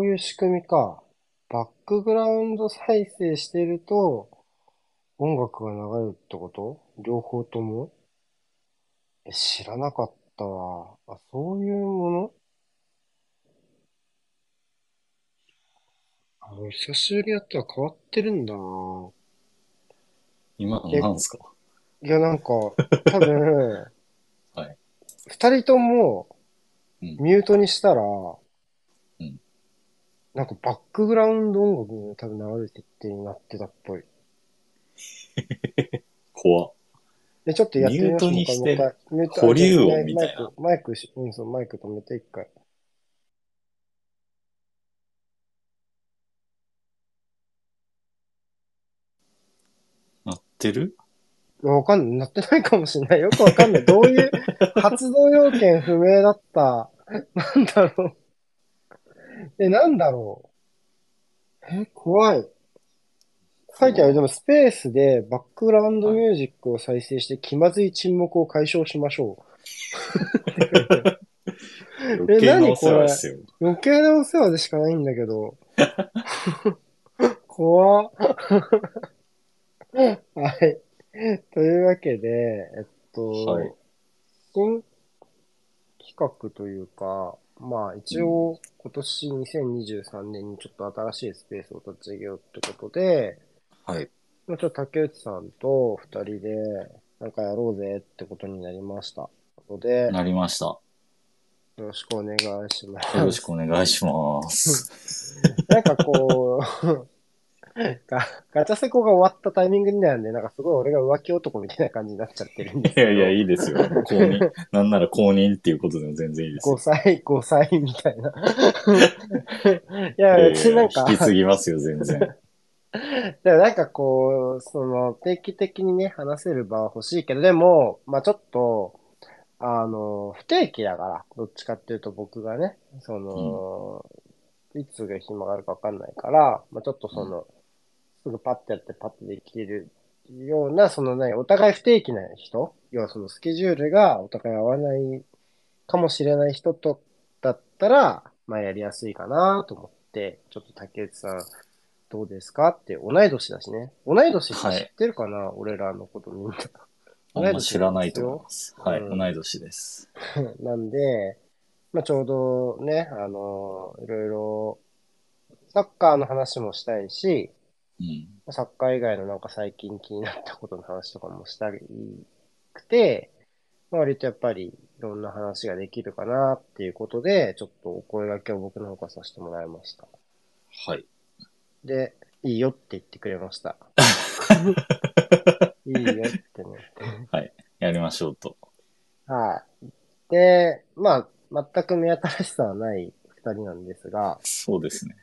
そういう仕組みか。バックグラウンド再生してると、音楽が流れるってこと？両方とも？え、知らなかったわ。あ、そういうもの？あの、久しぶりやったら変わってるんだな。今のえなんすか？いや、なんか、多分、はい。二人とも、うんミュートにしたら、んなんかバックグラウンド音楽が多分流れてってになってたっぽい。怖っで、ちょっとやってみましょう。ミュートにしてもう一回ミュート保留音みたいなマイク、マイクし、うん、そう、マイク止めて一回。なってる？わかんない。なってないかもしれない。よくわかんない。どういう発動要件不明だった？なんだろう。え、なんだろう。え、怖い。書いてある。でもスペースでバックグラウンドミュージックを再生して気まずい沈黙を解消しましょ余計なお世話ですよ。う。余計なお世話でしかないんだけど。怖っ。はい。というわけで、えっと、はい新企画というか、まあ一応今年2023年にちょっと新しいスペースを立ち上げようってことで、はい。まあちょっと竹内さんと二人でなんかやろうぜってことになりました。ので、なりました。よろしくお願いします。よろしくお願いします。なんかこう、ガガチャセコが終わったタイミングになんで、なんかすごい俺が浮気男みたいな感じになっちゃってるんですけど。いやいや、いいですよ。公認。なんなら公認っていうことでも全然いいです5よ。歳、5歳みたいな。いや、別になんか、引き継ぎますよ、全然。だからなんかこう、その、定期的にね、話せる場は欲しいけど、でも、まあちょっと、あの、不定期だから、どっちかっていうと僕がね、その、いつが暇があるかわかんないから、まあちょっとその、すぐパッてやってパッてできるような、そのね、お互い不定期な人、要はそのスケジュールがお互い合わないかもしれない人と、だったら、まあやりやすいかなと思って、ちょっと竹内さん、どうですかって、同い年だしね。同い年って知ってるかな、俺らのことみんな。あんま知らないと思います。はい、うん同い年です。なんで、まあちょうどね、あの、いろいろ、サッカーの話もしたいし、うん。サッカー以外のなんか最近気になったことの話とかもしたいくて、まあ割とやっぱりいろんな話ができるかなっていうことで、ちょっとお声掛けを僕の方からさせてもらいました。はい。で、いいよって言ってくれました。いいよってね。はい。やりましょうと。はい。で、まあ、全く目新しさはない二人なんですが、そうですね。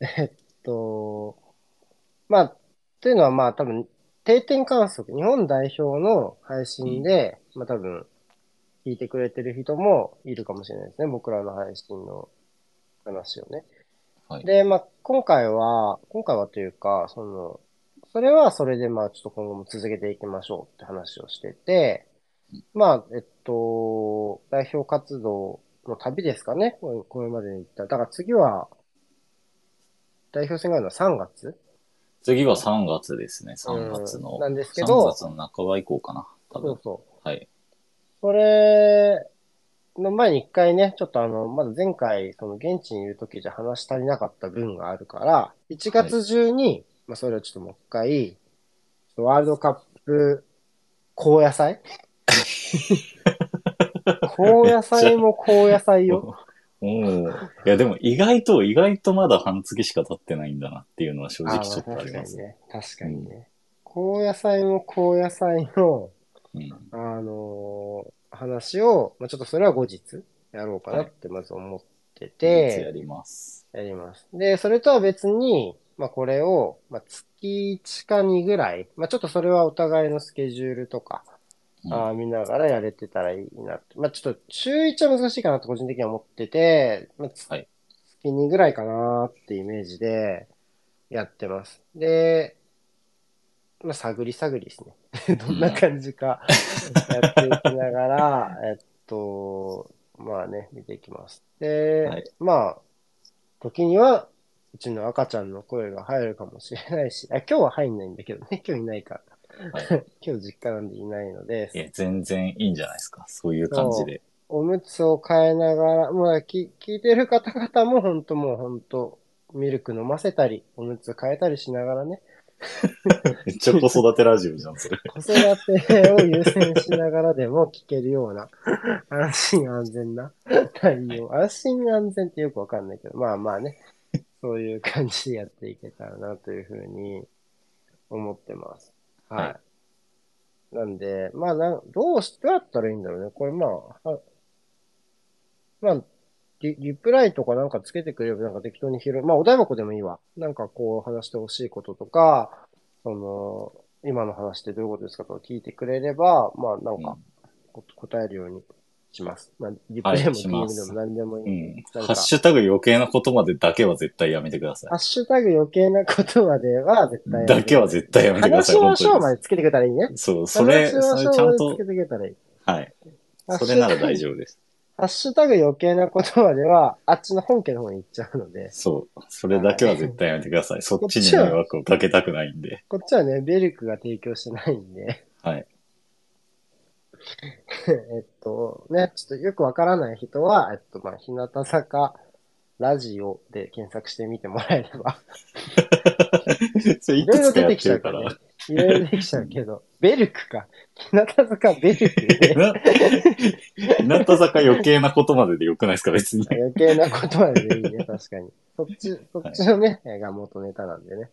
えっと、まあ、というのはまあ多分、定点観測、日本代表の配信で、まあ多分、聞いてくれてる人もいるかもしれないですね。僕らの配信の話をね。はいで、まあ今回は、今回はというか、その、それはそれでまあちょっと今後も続けていきましょうって話をしてて、まあ、えっと、代表活動の旅ですかね。これまでに言った。だから次は、代表戦があるのは3月次は3月ですね。3月の。うんなんですけ3ど、月の半ば以降かな。多分。そうそう。はい。それの前に一回ね、ちょっとあの、まだ前回、その現地にいる時じゃ話し足りなかった分があるから、1月中に、まあそれをちょっともう一回、ワールドカップ高野菜？高野菜も高野菜よ。おーいや、でも意外と、意外とまだ半月しか経ってないんだなっていうのは正直ちょっとあります。ね。確かにね。高野菜も高野菜の、うん。あのー話を、まあ、ちょっとそれは後日やろうかなってまず思っていつやて、ります。やります。で、それとは別に、まあ、これを、まあ、月1か2ぐらい、まあ、ちょっとそれはお互いのスケジュールとかうんあー見ながらやれてたらいいなって。まあちょっと中1は難しいかなと個人的には思ってて、まあ、はい月2ぐらいかなってイメージでやってます。で、まあ探り探りですね。どんな感じか やっていきながら、えっと、まあね、見ていきます。で、はいまあ、時には、うちの赤ちゃんの声が入るかもしれないし、あ今日は入んないんだけどね、今日いないから。はい。今日実家なんでいないのでい、や、全然いいんじゃないですか。そういう感じで。おむつを変えながら、まあ、き聞いてる方々も本当もう本当ミルク飲ませたり、おむつ変えたりしながらね、めっちゃ子育てラジオじゃん、それ。子育てを優先しながらでも聞けるような、安心安全な対応。安心安全ってよくわかんないけど、まあまあね、そういう感じでやっていけたらなというふうに思ってます。はい。はなんで、まあなん、どうし、どうやったらいいんだろうね。これまあ、はまあ、リリプライとかなんかつけてくれればなんか適当に拾う。まあ、お台箱でもいいわ。なんかこう話してほしいこととか、その、今の話ってどういうことですかとか聞いてくれれば、まあなんかこ答えるようにします。まあ、リプレイも DM すでも何でもいい。うん。ハッシュタグ余計なことまでだけは絶対やめてくださハッシュタグ余計なことまでは絶対い。だけは絶対やめてください。話しましょう本当にまでつけてくれたらいいね。そう、それ、それちゃんとつけ、てくれたらいい。はい。それなら大丈夫です。ハッシュタグ余計なことまでは、あっちの本家の方に行っちゃうので、そう。それだけは絶対やめてください。そっちに迷惑をかけたくないんで。こっちはね、ベルクが提供してないんで、はい。えっと、ね、ちょっとよくわからない人は、えっと、まあ、日向坂ラジオで検索してみてもらえれば、それいくつかやってるから。いろいろ出てきちゃうけど、ベルクか。日向坂ベルクね。な日向坂余計なことまででよくないですか、別に。余計なことまででいいね、確かに。そっち、そっちのね、が元ネタなんでね。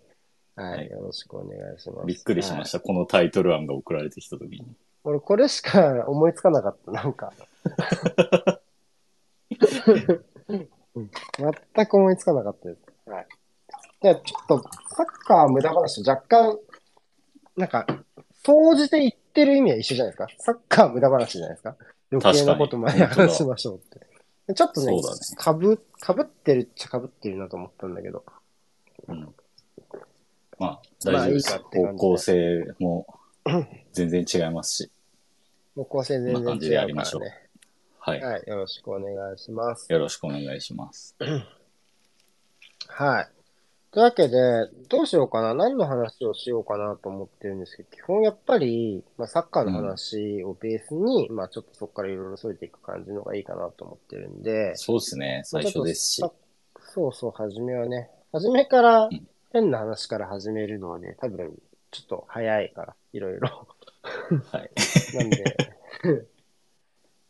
ははいい、よろしくお願いします。びっくりしましした。このタイトル案が送られてきたときに。俺、これしか思いつかなかった、なんか。う ん全く思いつかなかったです。はい。じゃあ、ちょっと、サッカー無駄話と若干、なんか、総じて言ってる意味は一緒じゃないですか。サッカー無駄話じゃないですか。余計なことま話しましょうって。でちょっとねかぶ、かぶってるっちゃかぶってるなと思ったんだけど。うん。まあ、大丈夫です。まあいい方向性も全然違いますし。もう構成全然こんな感じでや違うりましょう。はい。はい。よろしくお願いします。よろしくお願いします。はい。というわけで、どうしようかな。何の話をしようかなと思ってるんですけど、基本やっぱり、まあ、サッカーの話をベースに、まあ、ちょっとそこからいろいろ添えていく感じのがいいかなと思ってるんで、そうですね。最初ですしそうそう、初めはね、初めからん、変な話から始めるのはね、多分、ちょっと早いから、いろいろ。はい。なんで、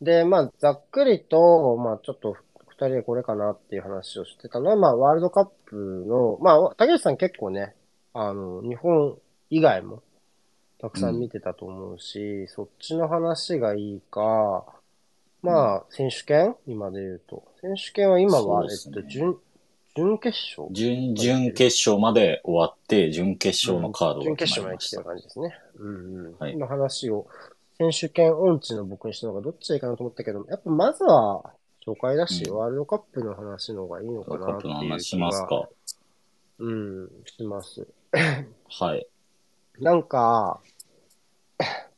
で、まあ、ざっくりと、まあ、ちょっと、二人でこれかなっていう話をしてたのは、まあ、ワールドカップの、まあ、竹内さん結構ね、あの、日本以外も、たくさん見てたと思うし、そっちの話がいいか、まあ、選手権？今で言うと。選手権は今は、ね。えっと、準、準決勝？準、準決勝まで終わって、準決勝のカード準が決決勝まで来てる。感じですね。うんうん。はいの話を、選手権音痴の僕にしたのがどっちがいいかなと思ったけど、やっぱまずは初回だし、うんワールドカップの話の方がいいのかワールドカップのなっていう話し気が、ますか。うん、します。はい。なんか、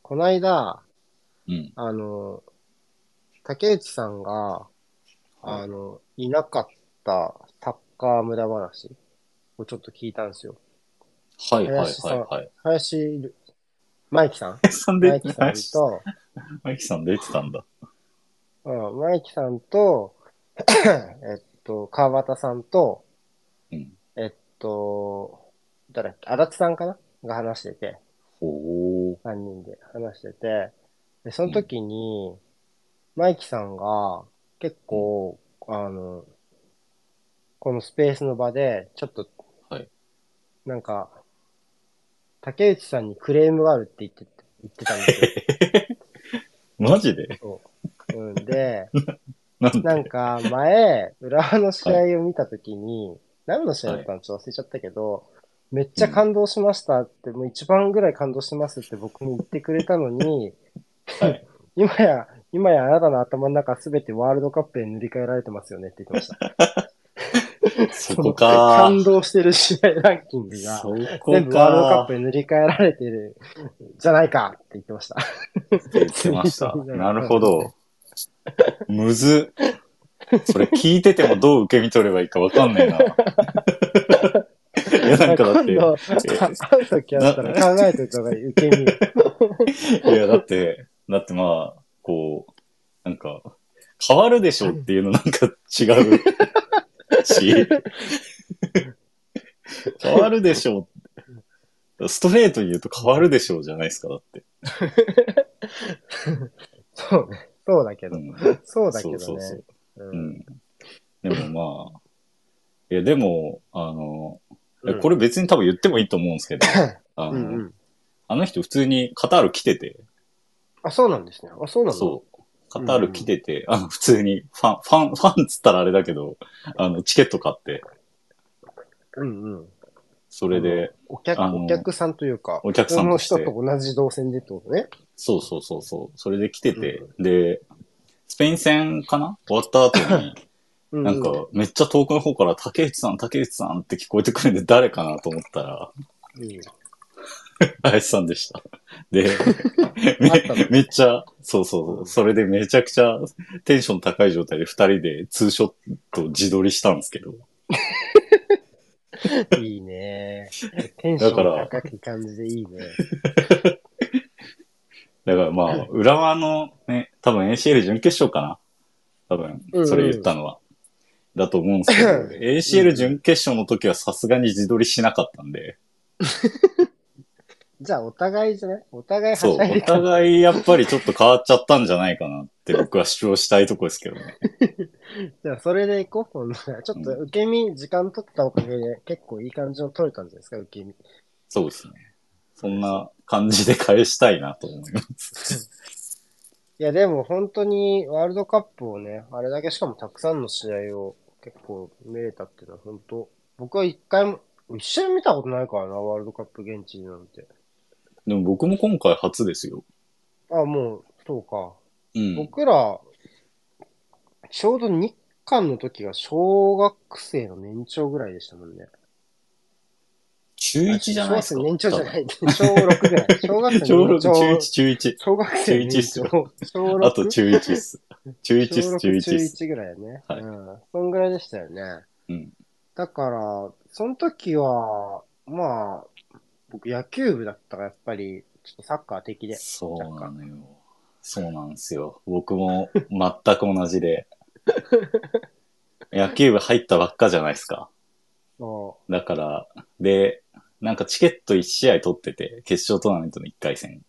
こないだ、うん。あの、竹内さんが、あの、いなかったカー無駄話をちょっと聞いたんですよ。はいはい林さんはいはい。林、マイキさん？さんでマイキさんと、マイキさん出てたんだ。うん、マイキさんと、えっと、川端さんと、うん。えっと、誰だっけ、足立さんかな？が話してて、ほー。3人で話してて、で、その時に、マイキさんが結構、あの、このスペースの場で、ちょっと、はいなんか、竹内さんにクレームがあるって言って、言ってたんですよ。マジで？うん、で、なんで？なんか、前、浦和の試合を見たときに、何の試合だったのちょっと忘れちゃったけど、めっちゃ感動しましたって、もう一番ぐらい感動してますって僕に言ってくれたのに、はい。今や、今やあなたの頭の中すべてワールドカップへ塗り替えられてますよねって言ってました。そこのか感動してる試合ランキングが、全部ワールドカッかプへ塗り替えられてるじゃないかって言ってました。言ってました。なるほど。むずっ。それ聞いててもどう受け身取ればいいかわかんないな。いや、なんかだって、今度、会うときあったら考えておいた方がいい、受け身。いや、だって、だってまあ、こう、なんか、変わるでしょっていうのなんか違うし、変わるでしょストレートに言うと変わるでしょうじゃないですか、だって。そうね。そうだけど。うんそうだけどね。そうそうそう。ううんん。でもまあ、いや、でも、あの、うんこれ別に多分言ってもいいと思うんですけど、あの、うんうん。あの人普通にカタール来てて、あ、そうなんですね。あ、そうなんだ。そう。カタール来てて、あの、普通に、ファン、ファン、ファンっつったらあれだけど、あの、チケット買って、うんうん。それで、お客、あのお客さんというか、お客さんとして。人と同じ動線でってことね。そうそうそうそう、それで来てて、で、スペイン戦かな？終わった後に、うなんか、めっちゃ遠くの方から、竹内さん、竹内さんって聞こえてくるんで、誰かなと思ったら、うん、林さんでした。で、めめっちゃ、そうそうそう、それでめちゃくちゃテンション高い状態で二人でツーショット自撮りしたんですけど、いいね。テンション高い感じでいいね。だからまあ、浦和のね、多分 ACL 準決勝かな多分、それ言ったのは。だと思うんですけど、ACL 準決勝の時はさすがに自撮りしなかったんで、じゃあ、お互いじゃない？お互いはそう、おしゃいでた。互いやっぱりちょっと変わっちゃったんじゃないかなって僕は主張したいとこですけどね。じゃあ、それでいこう。ちょっと受け身、時間取ったおかげで結構いい感じの取れたんじゃないですか、受け身。そうですね。そんな感じで返したいなと思います。いや、でも本当にワールドカップをね、あれだけしかもたくさんの試合を結構見れたっていうのは本当、僕は一回も、一緒に見たことないからな、ワールドカップ現地なんて。でも僕も今回初ですよ。あ、もう、そうか。うん。僕ら、ちょうど日韓の時が小学生の年長ぐらいでしたもんね。中1じゃないですか。小学生年長じゃない。小6ぐらい。小学生小6、年長。中1、中1。小学生年中一っす長。小6。あと中1っす。中1っ小す、6中1っ中す。1ぐらいやね。はいうん。そんぐらいでしたよね。うん。だから、その時は、まあ、僕野球部だったからやっぱり、ちょっとサッカー的で。そうなのよ。そうなんですよ。僕も全く同じで。野球部入ったばっかじゃないですか。そだから、で、なんかチケット1試合取ってて、決勝トーナメントの1回戦。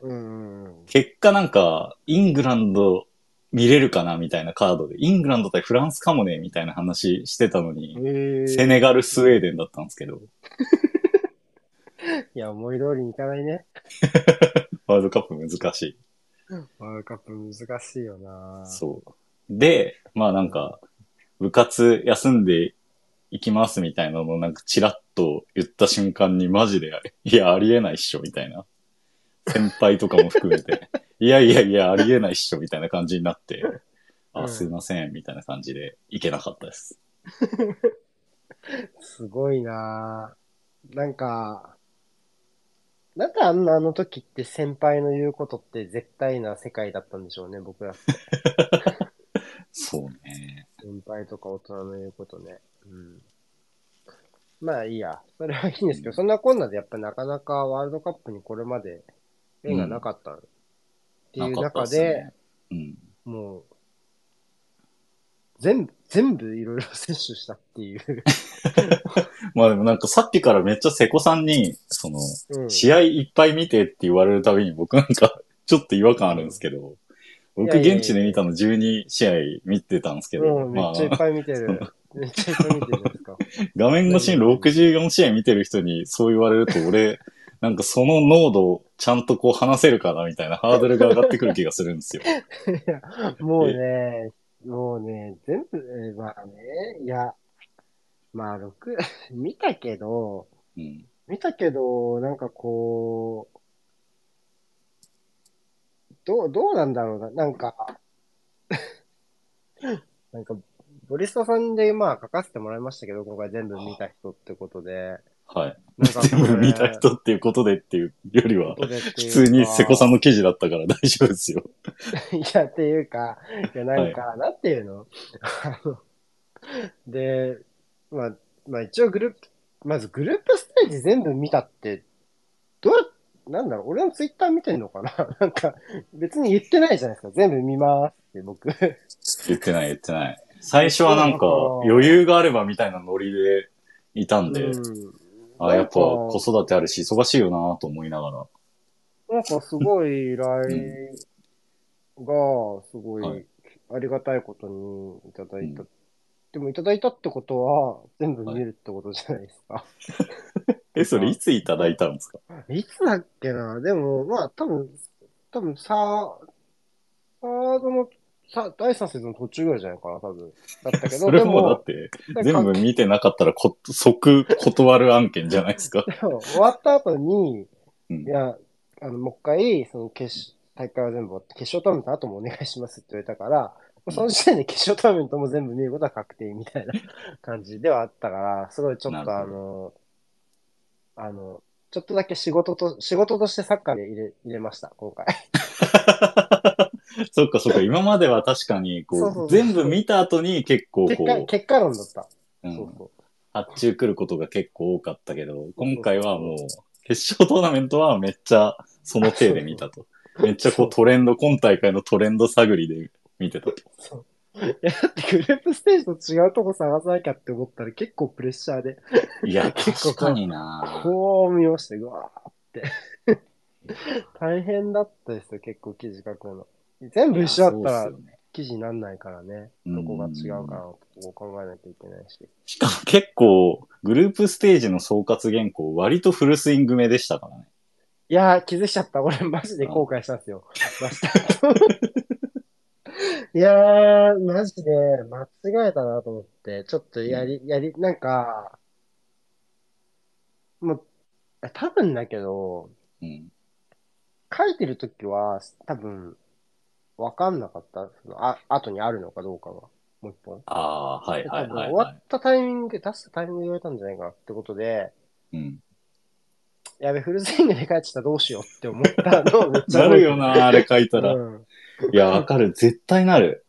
う。うん。結果なんか、イングランド見れるかなみたいなカードで、イングランド対フランスかもねみたいな話してたのに、セネガル、スウェーデンだったんですけど、いや、思い通りにいかないね。ワールドカップ難しい。ワールドカップ難しいよなそう。で、まあなんか、部活休んで行きますみたいなのをなんかチラッと言った瞬間にマジで、いや、ありえないっしょみたいな。先輩とかも含めて、いやいやいや、ありえないっしょみたいな感じになって、うあ、んすいません、みたいな感じで行けなかったです。すごいななんか、なんであんなあの時って先輩の言うことって絶対な世界だったんでしょうね、僕らって。そうね。先輩とか大人の言うことね。うん。まあいいや。それはいいんですけど、そんなこんなでやっぱなかなかワールドカップにこれまで縁がなかったっていう中で、ね。うん。もう、全部、全部いろいろ摂取したっていう。まあでもなんかさっきからめっちゃ瀬古さんに、その、うん、試合いっぱい見てって言われるたびに僕なんか ちょっと違和感あるんですけど、僕いやいやいや現地で見たの12試合見てたんですけど、もうめまっちゃいっあ、ぱい見てる。めっちゃいっぱい見てるじゃないですか。画面越しに64試合見てる人にそう言われると俺、なんかその濃度をちゃんとこう話せるかなみたいなハードルが上がってくる気がするんですよ。いや、もうね、もうね、全部、えーまあね、いや、まあ、六、見たけど、うん。見たけど、なんかこう、どう、どうなんだろうな。なんか、なんか、ボリストさんでまあ書かせてもらいましたけど、今回全部見た人ってことで。はい。全部見た人っていうことでっていうよりは普通に瀬古さんの記事だったから 大丈夫ですよ。いや、っていうか、いや、なんか、なんていうの？あの、で、まあ、まあ一応グループ、まずグループステージ全部見たって、どうやなんだろう、俺のツイッター見てんのかな？なんか、別に言ってないじゃないですか。全部見ますって僕。言ってない言ってない。最初はなんか余裕があればみたいなノリでいたんで、うん。あ、やっぱ子育てあるし忙しいよなと思いながら。なんかすごい依頼が、すごはい。いありがたいことにいただいた。うでもいただいたってことは、全部見るってことじゃないですか。え、それいついただいたんですか？いつだっけな？でも、まあ、多分、多分さ、サードの、さ第3節の途中ぐらいじゃないかな、多分。だったけど、それでもだって、全部見てなかったらこ即断る案件じゃないですか。でも終わった後に、うんいや、あの、もう一回、その決勝、大会は全部終わって、決勝トーナメント後もお願いしますって言われたから、その時点で決勝トーナメントも全部見ることは確定みたいな 感じではあったから、すごいちょっとあの、あの、ちょっとだけ仕事と、仕事としてサッカーで入れ、入れました、今回。そっかそっか、今までは確かに、こう、そうそうそう全部見た後に結構こう、結果論だった。うんそうそう。発注来ることが結構多かったけど、今回はもう、決勝トーナメントはめっちゃその手で見たと。めっちゃこうトレンド、今大会のトレンド探りで見てたと。いや、だってグループステージと違うとこ探さなきゃって思ったら結構プレッシャーで、いや、結構確かになこう見ました、うわーって。大変だったですよ、結構記事書くの。全部一緒だったら記事になんないからね。うんどこが違うかなと考えなきゃいけないし。しかも結構、グループステージの総括原稿、割とフルスイング目でしたからね。いやー、気づいちゃった。俺マジで後悔したんですよ。いやー、マジで間違えたなと思って、ちょっとやり、やり、なんか、もう、多分だけど、うん。書いてるときは、多分、わかんなかった。あ、後にあるのかどうかが。もう一本。ああー、はいはいはい、は終わったタイミングで、出したタイミングで言われたんじゃないかなってことで、い。うん。やべ、フルスイングで書いてたらどうしようって思ったの なるよな、あれ書いたら。うんいや、わかる。絶対なる。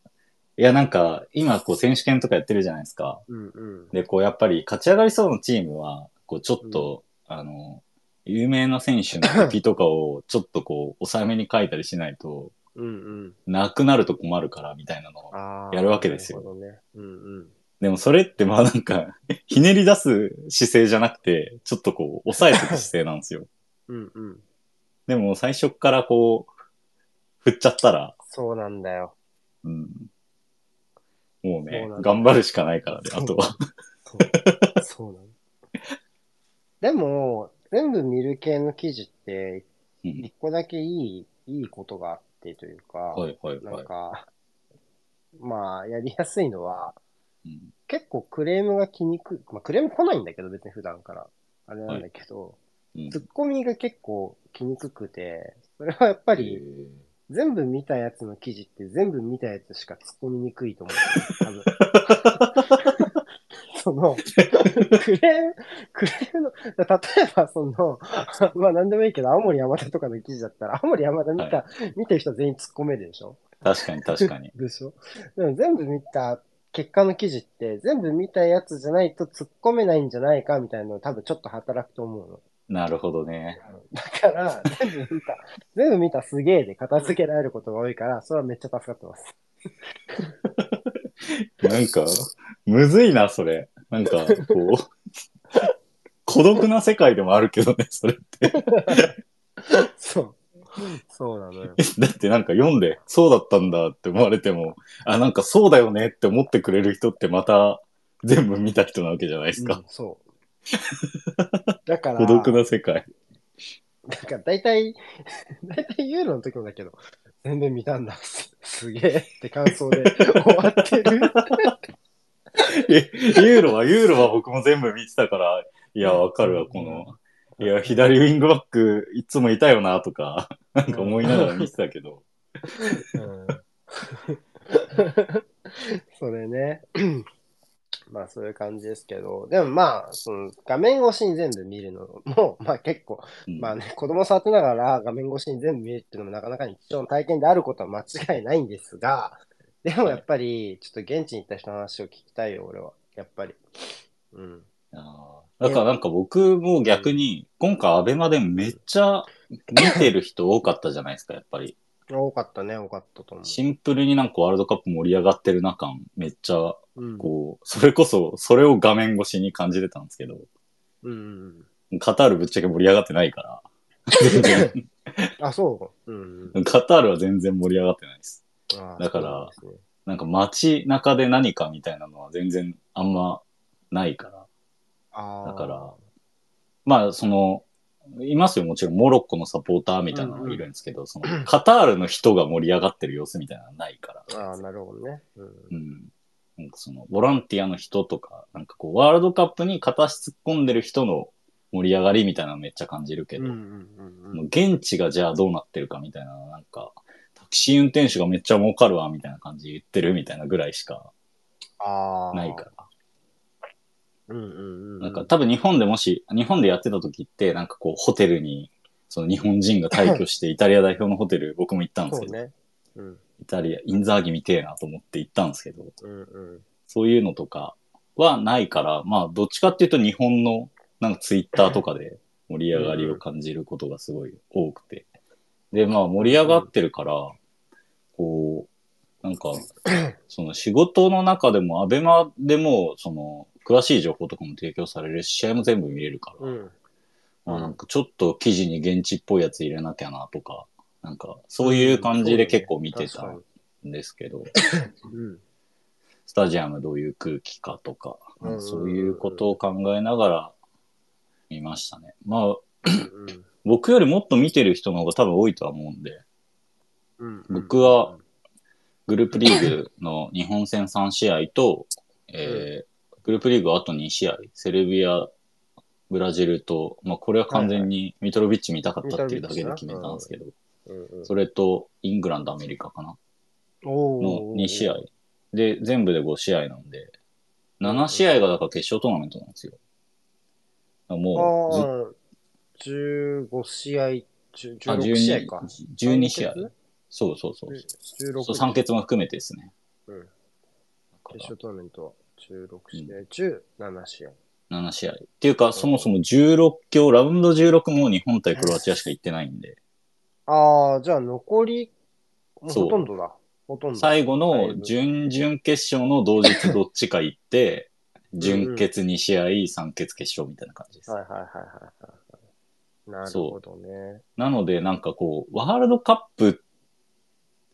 いや、なんか、今、こう、選手権とかやってるじゃないですか。うんうん。で、こう、やっぱり、勝ち上がりそうなチームは、こう、ちょっと、あの、有名な選手のコピとかを、ちょっとこう、抑えめに書いたりしないと、うんうん。なくなると困るから、みたいなのを。あーやるわけですよなるほどね。うんうん。でも、それって、まあなんか、ひねり出す姿勢じゃなくて、ちょっとこう、抑えてく姿勢なんですよ。うんうん。でも、最初っからこう、振っちゃったら、そうなんだよ。うん。もうねそうなん、だ頑張るしかないからね、あとは。そうそうなの。でも、全部見る系の記事って、うん一個だけいい、いいことがあってというか、はいはいなはい。んか、まあ、やりやすいのは、うん結構クレームが来にくい。まあ、クレーム来ないんだけど、別に普段から。あれなんだけど、うんツッコミが結構来にくくて、それはやっぱえり、ー全部見たやつの記事って全部見たやつしか突っ込みにくいと思う。多分。その、クレーム、クレームの、例えばその、まあ何でもいいけど、青森山田とかの記事だったら、青森山田見た、見てる人全員突っ込めるでしょ？確かに確かに。でしょ？でも全部見た結果の記事って、全部見たやつじゃないと突っ込めないんじゃないかみたいなの多分ちょっと働くと思うの。なるほどね。だから、全部見た、全部見たすげえで片付けられることが多いから、それはめっちゃ助かってます。なんか、むずいな、それ。なんか、こう、孤独な世界でもあるけどね、それって。そう。そうなのよ。だってなんか読んで、そうだったんだって思われても、あ、なんかそうだよねって思ってくれる人ってまた全部見た人なわけじゃないですかうん。そう。だから、孤独な世界。なんか大体、大体ユーロの時もだけど、全然見たんだ。すすげえって感想で終わってる。え、ユーロは、ユーロは僕も全部見てたから、いや、わかるわ、この、いや、左ウィングバックいつもいたよな、とか、なんか思いながら見てたけど、うん。それね。まあそういう感じですけど、でもまあ、その画面越しに全部見るのも、まあ結構、うん。まあね、子供触ってながら画面越しに全部見るっていうのもなかなか日常の体験であることは間違いないんですが、でもやっぱり、ちょっと現地に行った人の話を聞きたいよ、俺は。やっぱり。うん。あーだからなんか僕も逆に、今回アベマでめっちゃ見てる人多かったじゃないですか、やっぱり。多かったね、多かったと思う。シンプルになんかワールドカップ盛り上がってる中、めっちゃ、うん。こう、それこそ、それを画面越しに感じてたんですけど、うんうんうん。カタールぶっちゃけ盛り上がってないから、全 然あ、そう。うんうん。カタールは全然盛り上がってないです。だからなんですねなんか街中で何かみたいなのは全然あんまないから。だから、まあその、いますよ、もちろんモロッコのサポーターみたいなのがいるんですけど、そのカタールの人が盛り上がってる様子みたいなのはないから。ああ、なるほどね。うんうん。なんかその、ボランティアの人とか、なんかこう、ワールドカップに片足突っ込んでる人の盛り上がりみたいなのめっちゃ感じるけど、うんうんうんうんもう現地がじゃあどうなってるかみたいな、なんか、タクシー運転手がめっちゃ儲かるわ、みたいな感じで言ってるみたいなぐらいしか。ないから。うんうんうん。なんか多分日本でもし、日本でやってた時って、なんかこう、ホテルに、その日本人が退去して、イタリア代表のホテル、僕も行ったんですけど、ね。うんイタリア、インザーギ見てえなと思って行ったんですけど、うんうん。そういうのとかはないから、まあ、どっちかっていうと日本の、なんかツイッターとかで盛り上がりを感じることがすごい多くて。で、まあ、盛り上がってるから、こう、なんか、その仕事の中でも、アベマでも、その、詳しい情報とかも提供されるし、試合も全部見れるから、うん。まあなんかちょっと記事に現地っぽいやつ入れなきゃなとか、なんか、そういう感じで結構見てたんですけど、にうん。スタジアムどういう空気かとか、そういうことを考えながら見ましたね。まあ、うん僕よりもっと見てる人の方が多分多いとは思うんで、うん。僕は、グループリーグの日本戦3試合と、えーグループリーグあと2試合、セルビア、ブラジルと、まあこれは完全にミトロビッチ見たかったっていうだけで決めたんですけど、それとイングランド、アメリカかな。おの2試合。で、全部で5試合なんで、7試合がだから決勝トーナメントなんですよ。もうずっああ、15試合、10あ16試合か。12試合三。欠そうそうそう。16そう、3欠も含めてですね。うん決勝トーナメントは16試合中7試合。7試合。っていうか、そもそも16強、ラウンド16も日本対クロアチアしか行ってないんで、ああ、じゃあ残り、ほとんどだ。ほとんど。最後の準々決勝の同日どっちか行って、準決2試合、3決決勝みたいな感じです。はいはいはいはいはい。なるほどね。なので、なんかこう、ワールドカップ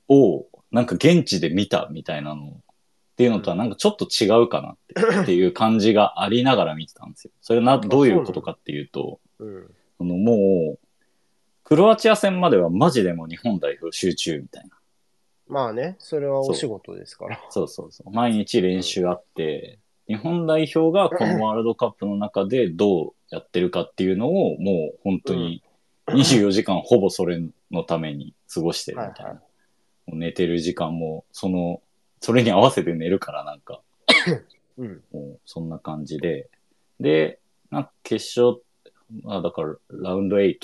を、なんか現地で見たみたいなのっていうのとはなんかちょっと違うかなってっていう感じがありながら見てたんですよ。それはな、どういうことかっていうと、うん。あのもう、クロアチア戦まではマジでもう日本代表集中みたいな。まあね、それはお仕事ですから。そうそうそう。毎日練習あって、日本代表がこのワールドカップの中でどうやってるかっていうのを、もう本当に24時間ほぼそれのために過ごしてるみたいな。寝てる時間も、その、それに合わせて寝るからなんか、うん。もうそんな感じで。で、なんか決勝、まあだからラウンド8、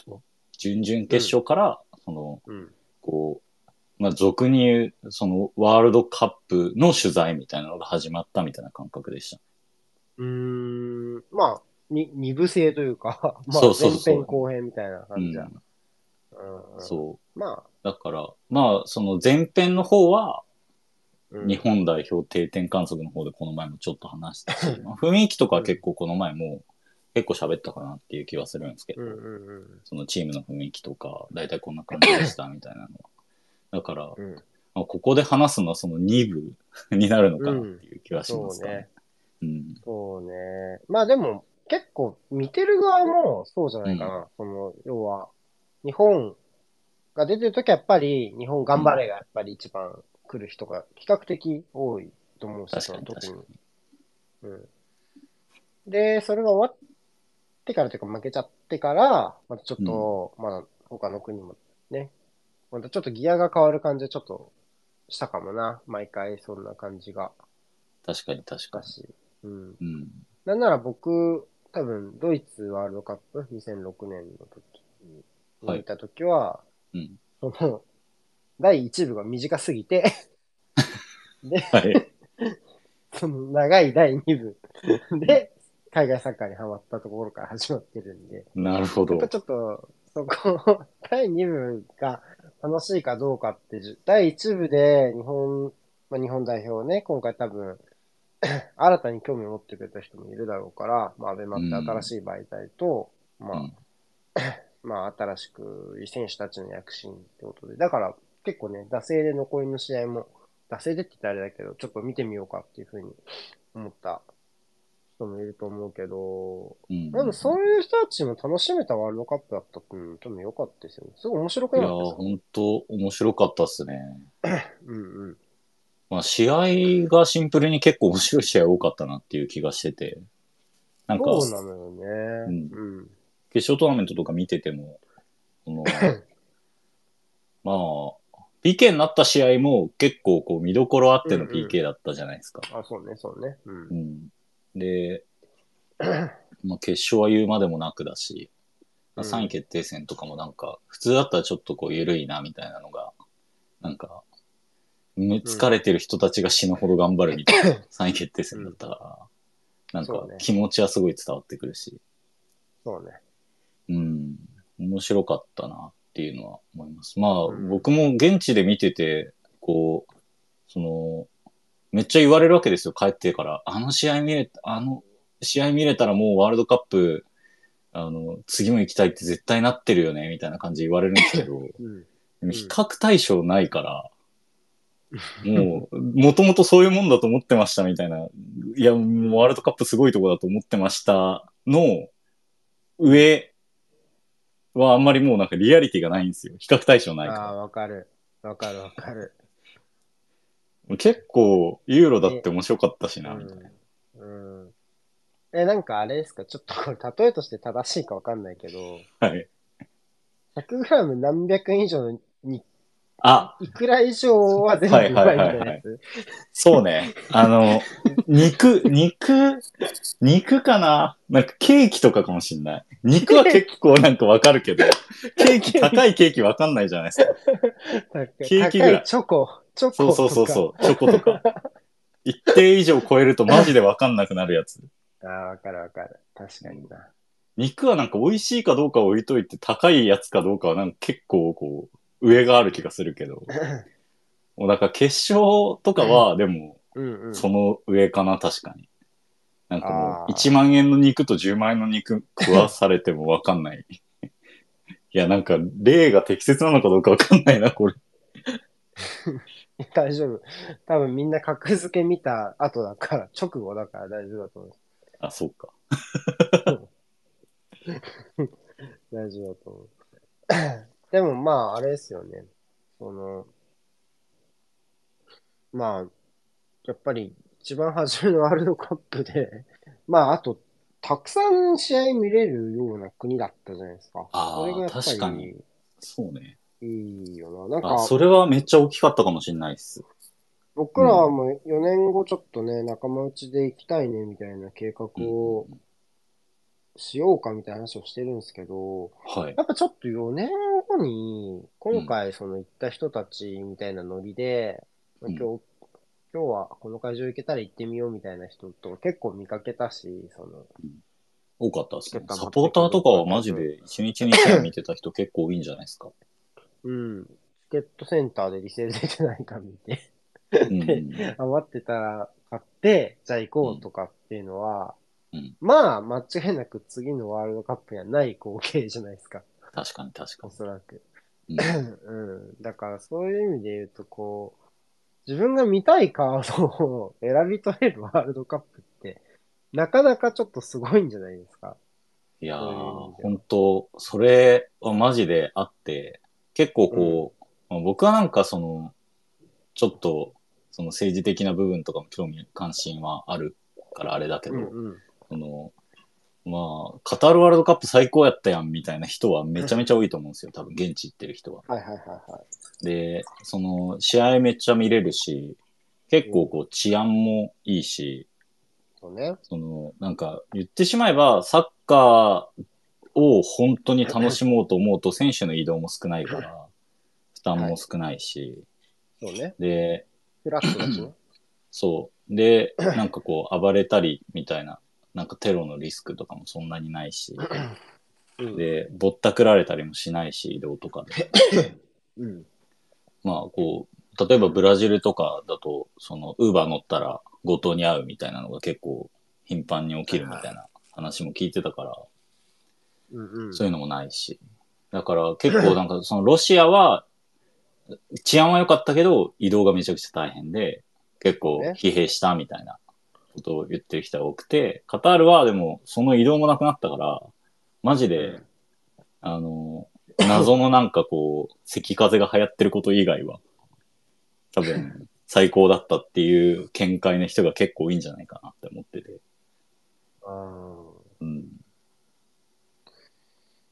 準々決勝から、その、うん。こう、まあ、俗に言う、その、ワールドカップの取材みたいなのが始まったみたいな感覚でした。うーん。まあ、に、二部制というか、まあ、そうそうそう前編後編みたいなう感じだ。ん。うん。そう。まあ、だから、まあ、その前編の方は、うん日本代表定点観測の方でこの前もちょっと話したし、まあ、雰囲気とかは結構この前も結構喋ったかなっていう気はするんですけど、うんうんうん。そのチームの雰囲気とか、だいたいこんな感じでしたみたいなのは。だから、うん。まあ、ここで話すのはその2部 になるのかなっていう気はしそますかねうね。。うん。そうね。まあでも、結構見てる側もそうじゃないかな。その、要は、日本が出てるときはやっぱり、日本頑張れがやっぱり一番来る人が比較的多いと思うし、その特に。うん。で、それが終わってからというか負けちゃってから、またちょっと、まだ他の国もね、またちょっとギアが変わる感じはちょっとしたかもな。毎回そんな感じが確かに確かだし。うん。に。うん。なんなら僕、多分、ドイツワールドカップ？2006年の時にはい見た時は、うん。その、第1部が短すぎて、で、はい。その長い第2部で、海外サッカーにハマったところから始まってるんで、なるほどやっぱ。ちょっと、そこ、第2部が楽しいかどうかって第1部で日本、まあ、日本代表ね、今回多分、新たに興味を持ってくれた人もいるだろうから、まあ、アベマって新しい媒体と、まあ、うんまあ、新しく選手たちの躍進ってことで、だから結構ね、惰性で残りの試合も、惰性でって言ったらあれだけど、ちょっと見てみようかっていうふうに思った人もいると思うけど、うん。でもそういう人たちも楽しめたワールドカップだったっていうのも多分良かったですよね。すごい面白くなかったですか？ほんと面白かったっすね。うんうん。まあ、試合がシンプルに結構面白い試合多かったなっていう気がしてて。なんか、そうなのよね。うんうん。決勝トーナメントとか見てても、その まあ、PK になった試合も結構こう見どころあってのうんうん PK だったじゃないですか。あ、そうね、そうね。うんう。ん。で、まあ、決勝は言うまでもなくだし、まあ、うん3位決定戦とかもなんか、普通だったらちょっとこう緩いなみたいなのが、なんか、め疲れてる人たちが死ぬほど頑張るみたいな 3位決定戦だったから、なんか気持ちはすごい伝わってくるし、そうね。うん、面白かったなっていうのは思います。まあ、うん僕も現地で見てて、こう、その、めっちゃ言われるわけですよ、帰ってから。あの試合見れ、あの試合見れたらもうワールドカップ、あの、次も行きたいって絶対なってるよね、みたいな感じで言われるんですけど、うん。でも比較対象ないから、もう、もともとそういうもんだと思ってましたみたいな、いや、もうワールドカップすごいとこだと思ってましたの上はあんまりもうなんかリアリティがないんですよ。比較対象ないああ、かわかる。わかるわかる。ら。結構、ユーロだって面白かったしな、みたいな。うん。うん。え、なんかあれですか？ちょっとこれ、例えとして正しいかわかんないけど、はい。100g 何百円以上のに、あ、いくら以上は全部うまいみたいなやつ。そうね。あの、肉、肉、肉かな？なんかケーキとかかもしんない。肉は結構なんかわかるけど、ケーキ、高いケーキわかんないじゃないですか。ケーキぐらいチョコ、チョコそうとか。そうそうそう、チョコとか。一定以上超えるとマジでわかんなくなるやつ。ああ、わかるわかる。確かにな。肉はなんか美味しいかどうかは置いといて、高いやつかどうかはなんか結構こう、上がある気がするけど。もうだから決勝とかは、でも、うんうん。その上かな、確かに。なんかもう、あー1万円の肉と10万円の肉食わされてもわかんない。いや、なんか、例が適切なのかどうかわかんないな、これ。大丈夫。多分みんな格付け見た後だから、直後だから大丈夫だと思う。あ、そうか。大丈夫だと思う。でもまあ、あれですよね。その、まあ、やっぱり一番初めのワールドカップで、まあ、あと、たくさん試合見れるような国だったじゃないですか。あーそれがやっぱ確かにりそうね。いいよな。なんあ、か、それはめっちゃ大きかったかもしれないっす。僕らはもう4年後ちょっとね、仲間内で行きたいねみたいな計画をしようかみたいな話をしてるんですけど、はい。やっぱちょっと4年後に、今回その行った人たちみたいなノリで、まあうん。今日、今日はこの会場行けたら行ってみようみたいな人と結構見かけたし、その、多かったですね。サポーターとかはマジで一日に見てた人結構多いんじゃないですか。うん、チケットセンターでリセール出てないか見て、で、余ってたら買って、じゃあ行こうとかっていうのは、うん。まあ、間違いなく次のワールドカップにはない光景じゃないですか。確かに確かおそらく。に。うん。だからそういう意味で言うと、こう、自分が見たいカードを選び取れるワールドカップって、なかなかちょっとすごいんじゃないですか。いやー、本当それはマジであって、結構こう、まあ僕はなんかその、ちょっと、その政治的な部分とかも興味、関心はあるからあれだけど、うんうん。その、まあ、カタールワールドカップ最高やったやんみたいな人はめちゃめちゃ多いと思うんですよ。多分現地行ってる人は。はいはいはいはい。で、その、試合めっちゃ見れるし、結構こう治安もいいし、そうね。その、なんか言ってしまえば、サッカーを本当に楽しもうと思うと選手の移動も少ないから、負担も少ないし、そうね。で、フラットだしね。そう。で、なんかこう暴れたりみたいな、なんかテロのリスクとかもそんなにないし、うん。で、ぼったくられたりもしないし、移動とかで。うん。まあ、こう、例えばブラジルとかだと、その、ウーバー乗ったら強盗に遭うみたいなのが結構頻繁に起きるみたいな話も聞いてたから、うんうん。そういうのもないし。だから結構なんかそのロシアは治安は良かったけど移動がめちゃくちゃ大変で結構ね疲弊したみたいなことを言ってる人が多くて、カタールはでもその移動もなくなったから、マジで、あの、謎のなんかこう、赤風が流行ってること以外は、多分 最高だったっていう見解の人が結構多いんじゃないかなって思ってて。うん。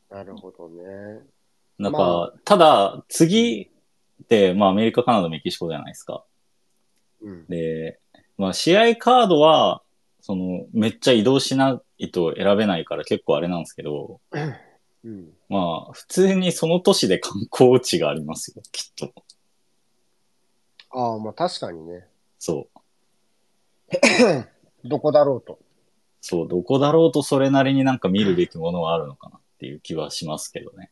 なるほどね。なんか、まただ、次って、まあアメリカ、カナダ、メキシコじゃないですか。うん。で、まあ試合カードは、その、めっちゃ移動しないと選べないから結構あれなんですけど、うん。まあ、普通にその都市で観光地がありますよ、きっと。ああ、まあ確かにね。そう。どこだろうと。そう、どこだろうとそれなりになんか見るべきものはあるのかなっていう気はしますけどね。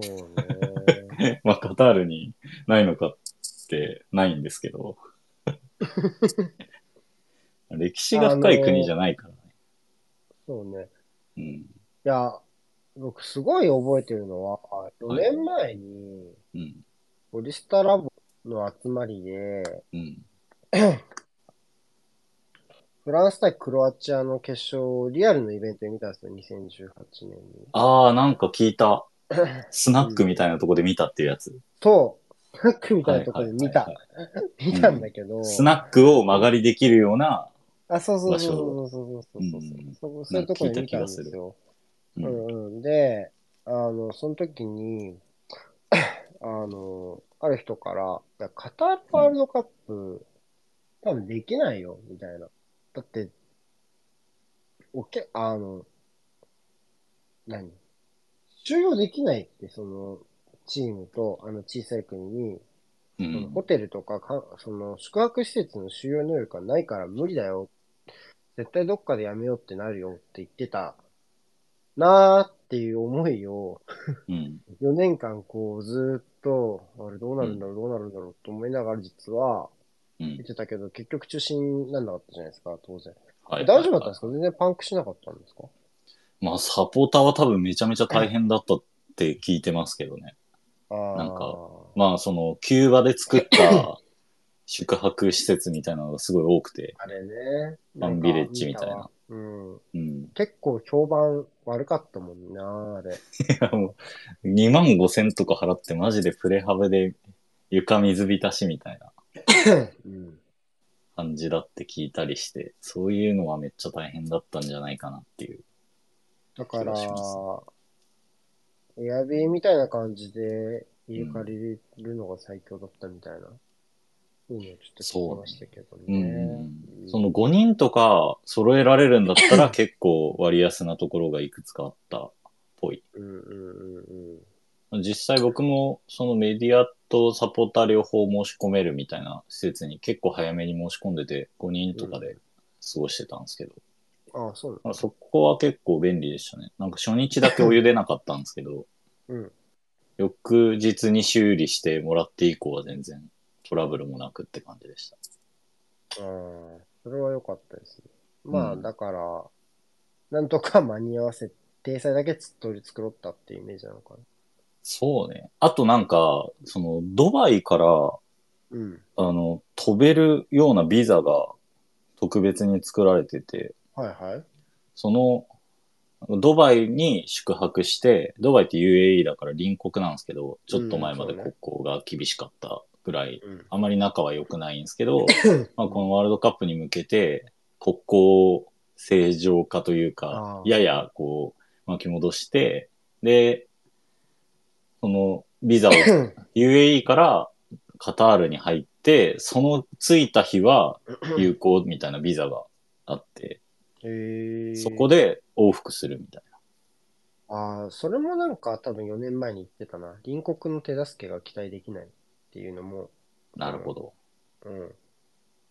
そうね。まあ、カタールにないのかってないんですけど。歴史が深い国じゃないからね。そうね。うん。いや、僕すごい覚えてるのは、4年前に、うん。ポリスタラボの集まりで、うん。フランス対クロアチアの決勝をリアルのイベントで見たんですよ、2018年に。ああ、なんか聞いた。スナックみたいなとこで見たっていうやつ。そう、スナックみたいなところで見たはい。見たんだけど、スナックを間借りできるような、あ、そうそうそうそうそうそうそうそううんそういうところで見たんですよ。う。うんんうん。で、あの、その時に、あの、ある人から、カタールワールドカップ、多分できないよ、みたいな。だって、おけ、あの、何？収容できないって、その、チームと、あの小さい国に、うんホ。テルとかか、その宿泊施設の収容能力がないから無理だよ。絶対どっかでやめようってなるよって言ってたなーっていう思いをうん。4年間こうずーっと、あれどうなるんだろう、どうなるんだろうと思いながら実はうん言っ。てたけど、結局中止になんなかったじゃないですか、当然。はい。大丈夫だったんですか？全然パンクしなかったんですか？まあ、サポーターは多分めちゃめちゃ大変だったって聞いてますけどね。なんかまあ、その、キューバで作った宿泊施設みたいなのがすごい多くて、あれね。ファンビレッジみたいな。うん。うん。結構評判悪かったもんな、あれ。いやもう、2万5千とか払ってマジでプレハブで床水浸しみたいなうん。感じだって聞いたりして、そういうのはめっちゃ大変だったんじゃないかなっていう。だから気がしま、エアビーみたいな感じで家借りるのが最強だったみたいな。そういうのをちょっと聞きましたけどね。うんその5人とか揃えられるんだったら 結構割安なところがいくつかあったっぽい。うんうんうんうん。実際僕もそのメディアとサポーター両方申し込めるみたいな施設に結構早めに申し込んでて5人とかで過ごしてたんですけど、ああ、そうなまあ、そこは結構便利でしたね。なんか初日だけお湯出なかったんですけど、うん。翌日に修理してもらって以降は全然トラブルもなくって感じでした。ああ、それは良かったですね。まあ、うんだから、なんとか間に合わせ、体裁だけつっとり作ろったっていうイメージなのかな。そうね。あとなんか、そのドバイからうん。あの、飛べるようなビザが特別に作られてて、はいはい。その、ドバイに宿泊して、ドバイって UAE だから隣国なんですけど、ちょっと前まで国交が厳しかったぐらい、うん。あまり仲は良くないんですけど、まあ、このワールドカップに向けて、国交正常化というあか、ーややこう巻き戻して、で、そのビザを UAE からカタールに入って、その着いた日は 有効みたいなビザがあって。そこで往復するみたいああ、それもなんか多分4年前に言ってたな。隣国の手助けが期待できないっていうのも、な。なるほど。うん。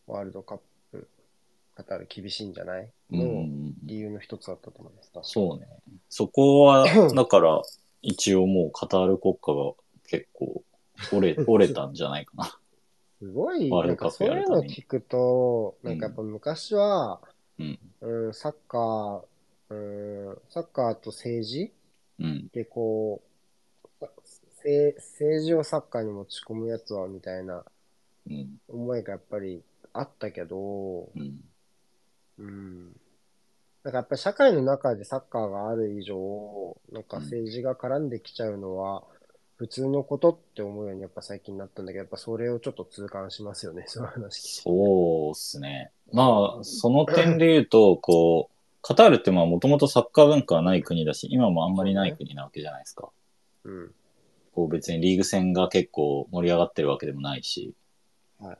ワールドカップ、カタール厳しいんじゃない？うんうんうのん理由の一つだったと思います。確かそうね。そこは、だから、一応もうカタール国家が結構折れ、折れたんじゃないかな。すごい、ワールなんかそうドカップやるためにいうの聞くと、なんかやっぱ昔は、うん。うん、サッカー、うん、サッカーと政治うん。でこう、せ政治をサッカーに持ち込むやつはみたいなうん。思いがやっぱりあったけど、うん。うん。なんかやっぱり社会の中でサッカーがある以上、なんか政治が絡んできちゃうのは普通のことって思うようにやっぱ最近なったんだけど、やっぱそれをちょっと痛感しますよね、その話。そうっすね。まあ、その点で言うと、こう、カタールってまあもともとサッカー文化はない国だし、今もあんまりない国なわけじゃないですか。うん。こう別にリーグ戦が結構盛り上がってるわけでもないし。はい。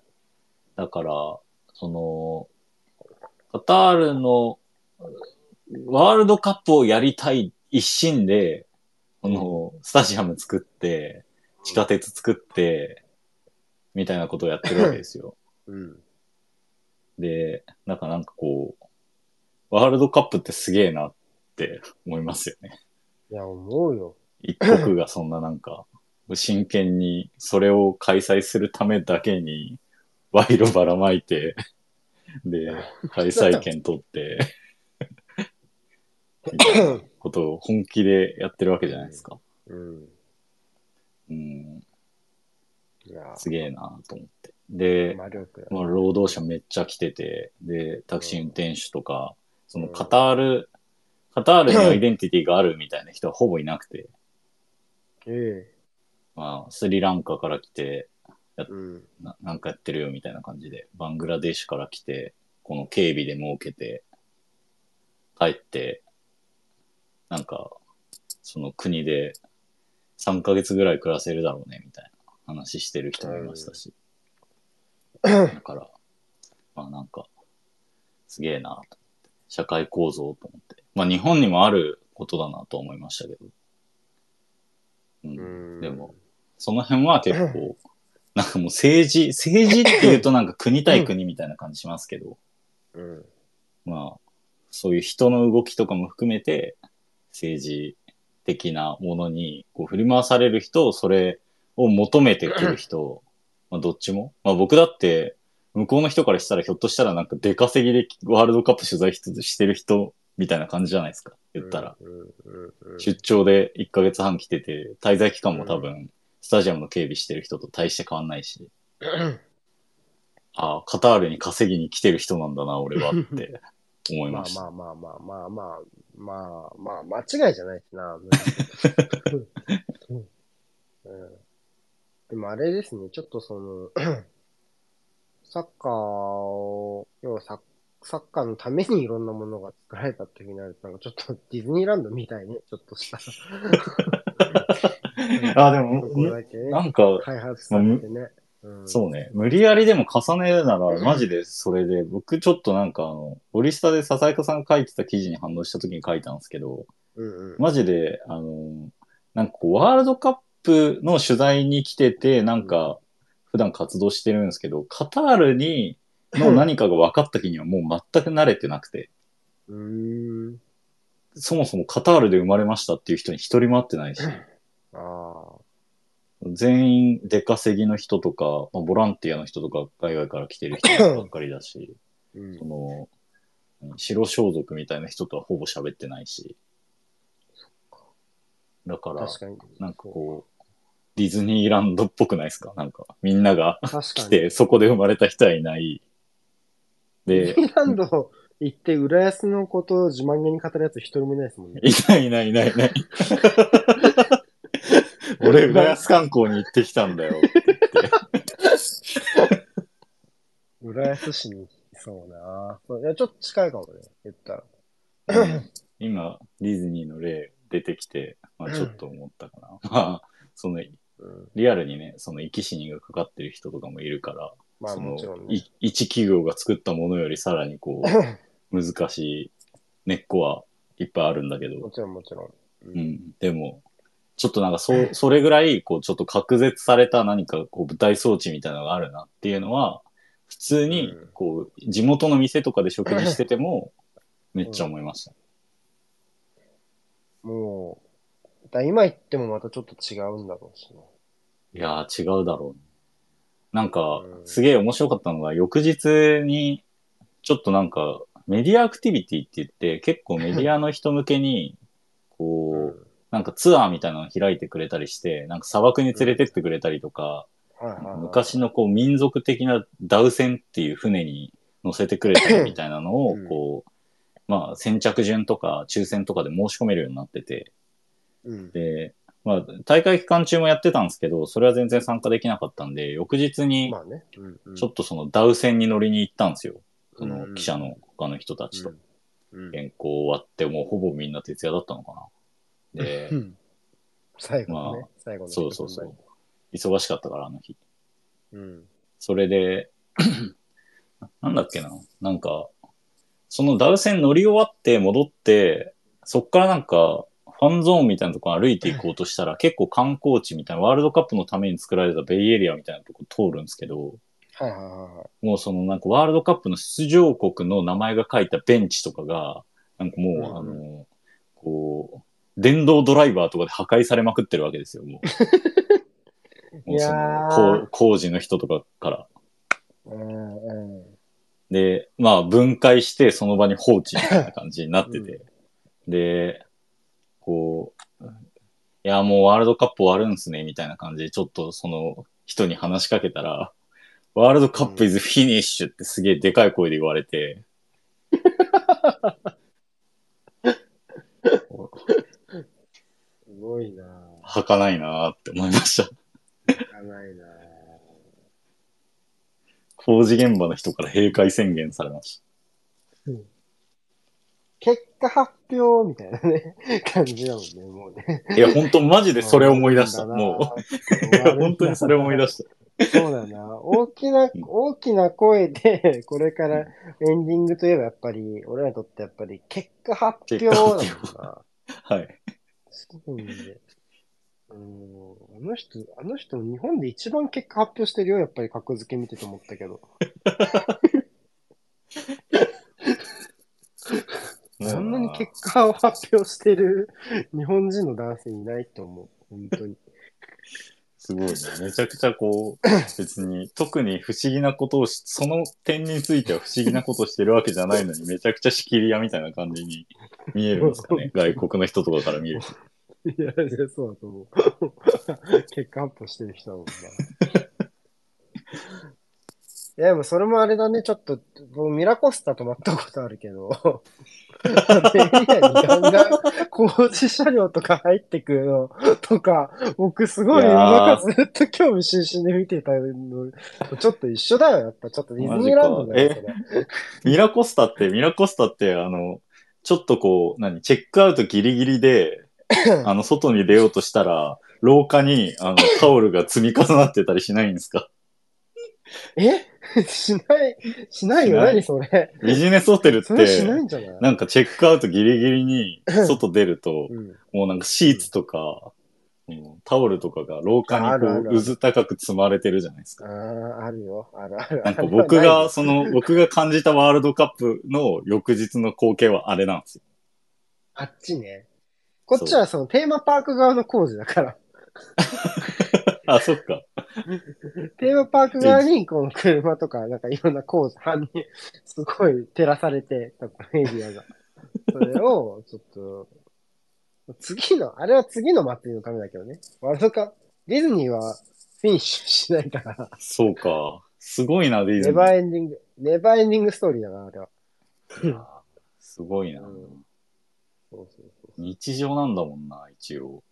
だから、その、カタールのワールドカップをやりたい一心で、このスタジアム作って、地下鉄作って、みたいなことをやってるわけですよ。うん。で、なんかなんかこう、ワールドカップってすげえなって思いますよね。いや、思うよ。一国がそんななんか、真剣にそれを開催するためだけに、賄賂ばらまいて、で、開催権取って、みたいなことを本気でやってるわけじゃないですか。うん。うん、すげえなと思って。で。まあ、労働者めっちゃ来てて、で、タクシー運転手とか、そのカタール、カタールにアイデンティティがあるみたいな人はほぼいなくて、えまあ、スリランカから来て、えうん。ななんかやってるよみたいな感じで、バングラデシュから来て、この警備で儲けて、帰って、なんか、その国で3ヶ月ぐらい暮らせるだろうね、みたいな話してる人もいましたし。だから、まあなんか、すげえなと思って。社会構造と思って。まあ日本にもあることだなと思いましたけど。うん。うん。でも、その辺は結構、なんかもう政治、政治って言うとなんか国対国みたいな感じしますけど、うん。まあ、そういう人の動きとかも含めて、政治的なものにこう振り回される人、それを求めてくる人、まあどっちも？まあ僕だって、向こうの人からしたらひょっとしたらなんか出稼ぎでワールドカップ取材してる人みたいな感じじゃないですか。言ったら。出張で1ヶ月半来てて、滞在期間も多分、スタジアムの警備してる人と大して変わんないし、ああ、カタールに稼ぎに来てる人なんだな、俺はって思いまあました。まあまあまあまあまあ、まあまあ、間違いじゃないしな。うんでもあれですね、ちょっとその、サッカーを、要はササッカーのためにいろんなものが作られた時になると、なんかちょっとディズニーランドみたいね、ちょっとした。あ、でも、ねなんか、開発されてね。うんそうね、無理やりでも重ねるなら、マジでそれで、僕ちょっとなんかあの、ボリスタで笹井さんが書いてた記事に反応した時に書いたんですけど、うんうん。マジで、あの、なんかこう、ワールドカップの取材に来てて、なんか、普段活動してるんですけど、カタールに、の何かが分かった日にはもう全く慣れてなくて、うーん。そもそもカタールで生まれましたっていう人に一人も会ってないし、ああ。全員出稼ぎの人とか、まあ、ボランティアの人とか、海外から来てる人ばっかりだし、うんそ。の、白装束みたいな人とはほぼ喋ってないし、だから、確かに。なんかこう、ディズニーランドっぽくないですか？なんか、みんなが。来て、そこで生まれた人はいない。でディズ、ニーランド行って、浦安のことを自慢げに語るやつ一人もいないですもんね。いないいないいないいない。俺、浦安観光に行ってきたんだよって言って。浦安市にそうなそういや、ちょっと近いかもね、言ったら。今、ディズニーの例出てきて、まあちょっと思ったかな。まあ、その、うん、リアルにね、その生き死にがかかってる人とかもいるから、まあもちろんね。い一企業が作ったものよりさらにこう、難しい根っこはいっぱいあるんだけど、もちろんもちろん。ううん、でも、ちょっとなんかそう、それぐらい、こう、ちょっと隔絶された何か、こう、舞台装置みたいなのがあるなっていうのは、普通にうん、こう、地元の店とかで食事してても、めっちゃ思いました。もう、だ今言ってもまたちょっと違うんだろうしね。いやー、違うだろうね。なんかう、ん。すげえ面白かったのが、翌日に、ちょっとなんか、メディアアクティビティって言って、結構メディアの人向けに、こう、なんかツアーみたいなの開いてくれたりして、なんか砂漠に連れてってくれたりとか、昔のこう民族的なダウ船っていう船に乗せてくれたりみたいなのをうん、こう、まあ先着順とか抽選とかで申し込めるようになってて、うん。で、まあ大会期間中もやってたんですけど、それは全然参加できなかったんで、翌日にまあね。うんうん、ちょっとそのダウ船に乗りに行ったんですよ。そうんの記者の他の人たちと。うん。原稿終わって、もうほぼみんな徹夜だったのかな。でう、ん 最後のね、まあ最後のそうそうそう。忙しかったから、あの日。うん。それで、なんだっけな。なんか、そのダウ船乗り終わって戻って、そっからなんか、ファンゾーンみたいなとこ歩いていこうとしたら、結構観光地みたいな、ワールドカップのために作られたベイエリアみたいなとこ通るんですけど、はいはい。もうそのなんかワールドカップの出場国の名前が書いたベンチとかが、なんかもう、うんうんあの、こう、電動ドライバーとかで破壊されまくってるわけですよ、もう。もうその工事の人とかから。うんうん。で、まあ分解してその場に放置みたいな感じになってて。で、こう、いやもうワールドカップ終わるんすね、みたいな感じでちょっとその人に話しかけたら、ワールドカップイズフィニッシュってすげえでかい声で言われて、すごいなはかないなーって思いました。ぁ。かないなぁ。工事現場の人から閉会宣言されまし結果発表みたいなね、感じだもんね、もうね。た。いや、本当マジでそれ思い出した。もう、本当にそれ思い出した。そうだな。大きな、大きな声で、これからエンディングといえばやっぱり、俺らにとってやっぱり結果発表だもんな。はい。そうなんで。うん、あの人、あの人日本で一番結果発表してるよ、やっぱり格付け見てて思ったけど。そんなに結果を発表してる日本人の男性いないと思う。本当に。すごいね。めちゃくちゃこう、別に特に不思議なことをし、その点については不思議なことをしてるわけじゃないのに、めちゃくちゃ仕切り屋みたいな感じに見えるんですかね。外国の人とかから見ると。いや、そうだと思う。結果発表してる人だもんな。いや、でもそれもあれだね、ちょっと、僕ミラコスタ泊まったことあるけど、エリアにガンガン工事車両とか入ってくるのとか、僕すごいいやー。なんかずっと興味津々で見てたの、ちょっと一緒だよ、やっぱ。ちょっとディズニーランドだよ、マそジれ。ミラコスタって、ミラコスタって、あの、ちょっとこう、何、チェックアウトギリギリで、あの、外に出ようとしたら、廊下に、あの、タオルが積み重なってたりしないんですか？え？しない、しないよ、しない何それ。ビジネスホテルっそれしなて、いんじゃない？なんかチェックアウトギリギリに外出ると、うん。もうなんかシーツとか、うんタオルとかが廊下にこう、あるあるある渦高く積まれてるじゃないですあか。あ、あるよ。あるある。なんかあれは僕ないが、その、僕が感じたワールドカップの翌日の光景はあれなんですよ。あっちね。こっちはそのテーマパーク側の工事だから。あ、そっか。テーマパーク側にこの車とか、なんかいろんな工事、犯人、すごい照らされて、多分エリアが。それを、ちょっと、次の、あれは次の祭りのためだけどね。ワールドカップ、ディズニーはフィニッシュしないから、そうか。すごいな、ディズネバニー。ーエンディング、ネバーエンディングストーリーだな、あれは。すごいな。うんそうそうそう。日常なんだもんな、一応。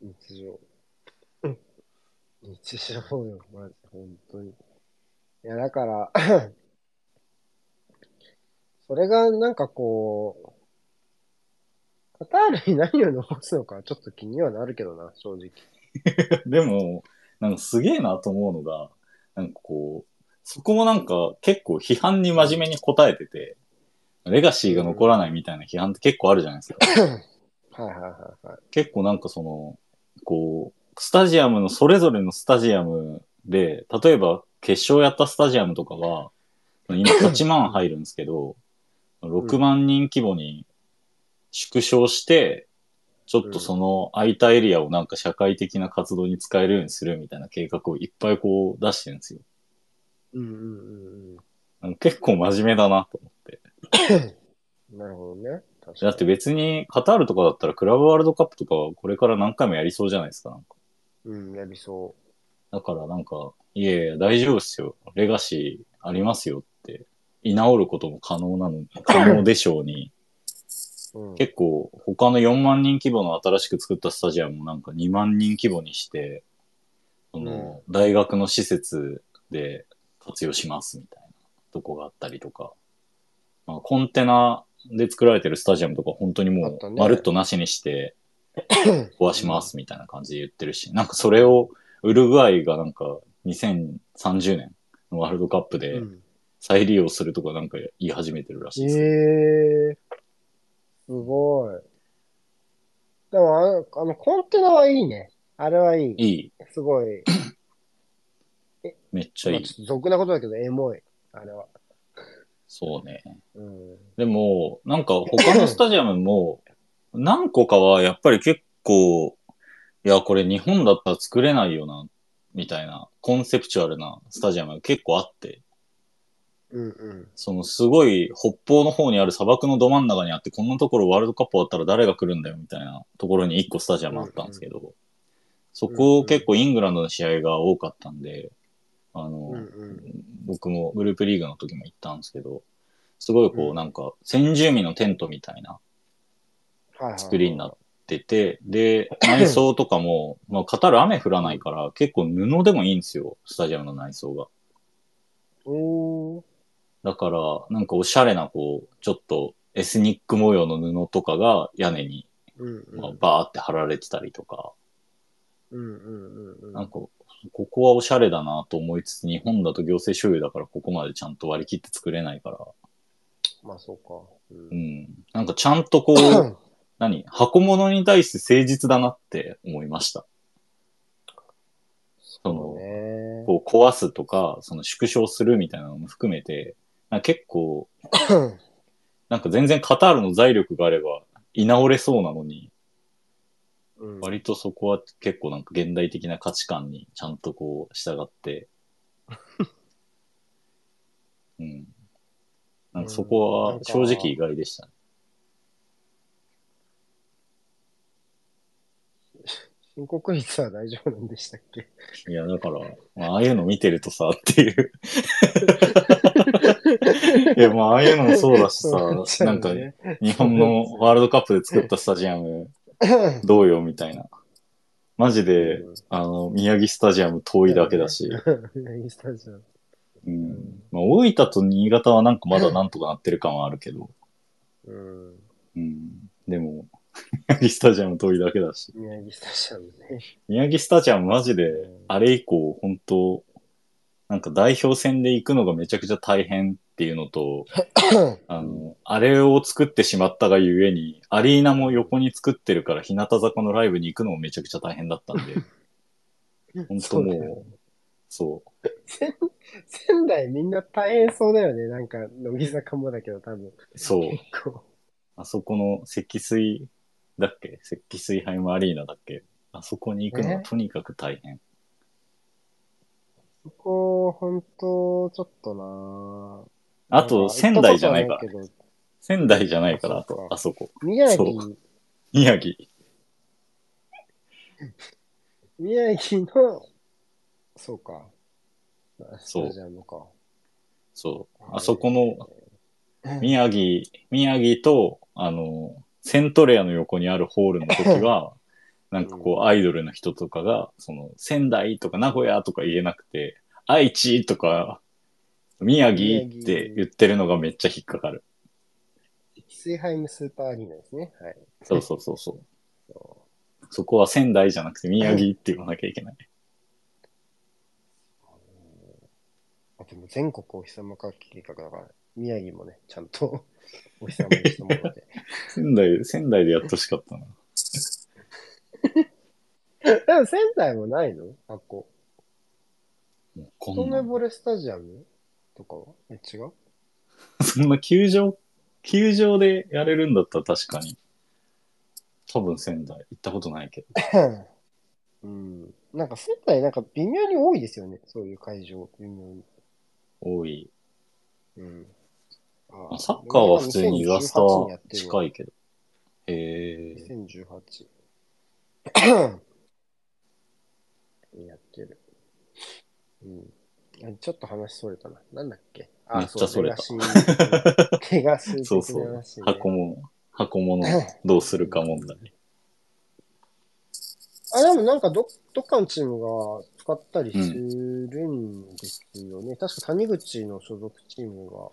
日常。うん日常よ、マジ、本当に。いや、だから、それがなんかこう、カタールに何を残すのかちょっと気にはなるけどな、正直。でも、なんかすげえなと思うのが、なんかこう、そこもなんか結構批判に真面目に答えてて、レガシーが残らないみたいな批判って結構あるじゃないですか。はいはいはいはい。結構なんかその、こう、スタジアムの、それぞれのスタジアムで、例えば決勝やったスタジアムとかは、今8万入るんですけど、6万人規模に縮小して、ちょっとその空いたエリアをなんか社会的な活動に使えるようにするみたいな計画をいっぱいこう出してるんですよ。うんうんうん結構真面目だなと思って。うん。なるほどね。だって別にカタールとかだったらクラブワールドカップとかはこれから何回もやりそうじゃないですか。なんかうん、やりそだからなんか、いやいや、大丈夫っすよ。レガシーありますよって、居直ることも可能なの、可能でしょうに、う。うん。結構他の4万人規模の新しく作ったスタジアムもなんか2万人規模にして、その、大学の施設で活用しますみたいなとこがあったりとか、まあ、コンテナで作られてるスタジアムとか本当にもあったねうまるっとなしにして 壊しますみたいな感じで言ってるし、なんかそれをウルグアイがなんか2030年のワールドカップでうん再利用するとかなんか言い始めてるらしいえです。えすごい。でもあの、あの、コンテナはいいね。あれはいい。いい。すごい。めっちゃいいまあち。ょっと俗なことだけど、エモい。あれは。そうね。うん。でも、なんか他のスタジアムも、何個かはやっぱり結構、いや、これ日本だったら作れないよな、みたいな、コンセプチュアルなスタジアムが結構あって、うんうん。そのすごい北方の方にある砂漠のど真ん中にあって、こんなところワールドカップ終わったら誰が来るんだよ、みたいなところに1個スタジアムあったんですけど、そこ結構イングランドの試合が多かったんで、あの、うんうん。僕もグループリーグの時も行ったんですけど、すごいこううんなんか先住民のテントみたいな。作りになってて、で、内装とかも、まあカタール雨降らないから結構布でもいいんですよ、スタジアムの内装が。おー。だから、なんかおしゃれなこう、ちょっとエスニック模様の布とかが屋根に。まあバーって貼られてたりとか、うんうんうんうん。なんか、ここはおしゃれだなと思いつつ、日本だと行政所有だからここまでちゃんと割り切って作れないから、まあそうか。ううんん。なんかちゃんとこう、何？箱物に対して誠実だなって思いました。その、ね。こう壊すとか、その縮小するみたいなのも含めて、結構、なんか全然カタールの財力があれば居直れそうなのに、うん割とそこは結構なんか現代的な価値観にちゃんとこう従って、うん。なんかそこは正直意外でしたね。申告率は大丈夫なんでしたっけ？いや、だから、まあああいうの見てるとさ、っていう。いや、まあ、ああいうのもそうだしそうさ、なんか、ね日本のワールドカップで作ったスタジアム、どうよ、みたいな。マジで、うんあの、宮城スタジアム遠いだけだし、いいスタジアムうん。まあ、大分と新潟はなんかまだなんとかなってる感はあるけど、うん。うん。でも、宮城スタジアム遠いだけだし、宮城スタジアムね。宮城スタジアムマジで、あれ以降、本当なんか代表戦で行くのがめちゃくちゃ大変っていうのと、あの、あれを作ってしまったがゆえに、アリーナも横に作ってるから、日向坂のライブに行くのもめちゃくちゃ大変だったんで、本当もう、そう。仙仙台みんな大変そうだよね。なんか、乃木坂もだけど多分。そう。あそこの積水だっけ？積水ハイムアリーナだっけ？あそこに行くのはえ？とにかく大変。そこ、ほんと、ちょっとなあと、仙台じゃないから。仙台じゃないから、あとあそこ。ど宮そ城、宮城。宮城の、そうか。そう。そう。あそこの宮城、宮城と、あの、セントレアの横にあるホールの時は、なんかこう、アイドルの人とかが、その、仙台とか名古屋とか言えなくて、愛知とか、宮城って言ってるのがめっちゃ引っかかる。スイハイムスーパーアリーナですね。はい。そうそうそうそう。そそこは仙台じゃなくて宮城って言わなきゃいけない。うあでも全国お日様化計画だから、宮城もね、ちゃんとお日様にしたもので。仙台、仙台でやってほしかったな。でも仙台もないの？あっこ。もうこ一んな目惚れスタジアムとかは？え、違う？そんな球場、球場でやれるんだったら確かに。多分仙台行ったことないけど。うん。なんか仙台なんか微妙に多いですよね。そういう会場。微妙に。多い。うん。まあサッカーは普通に岩下は近い。いけど。へえ。2018。やってる。うん。あちょっと話それたな。なんだっけ？あ、めっちゃそれたそうレガシーレガシー的そうそう。箱も、箱物 どうするか問題。あ、でもなんかど、どっかのチームが使ったりするんですよね。確か谷口の所属チームが、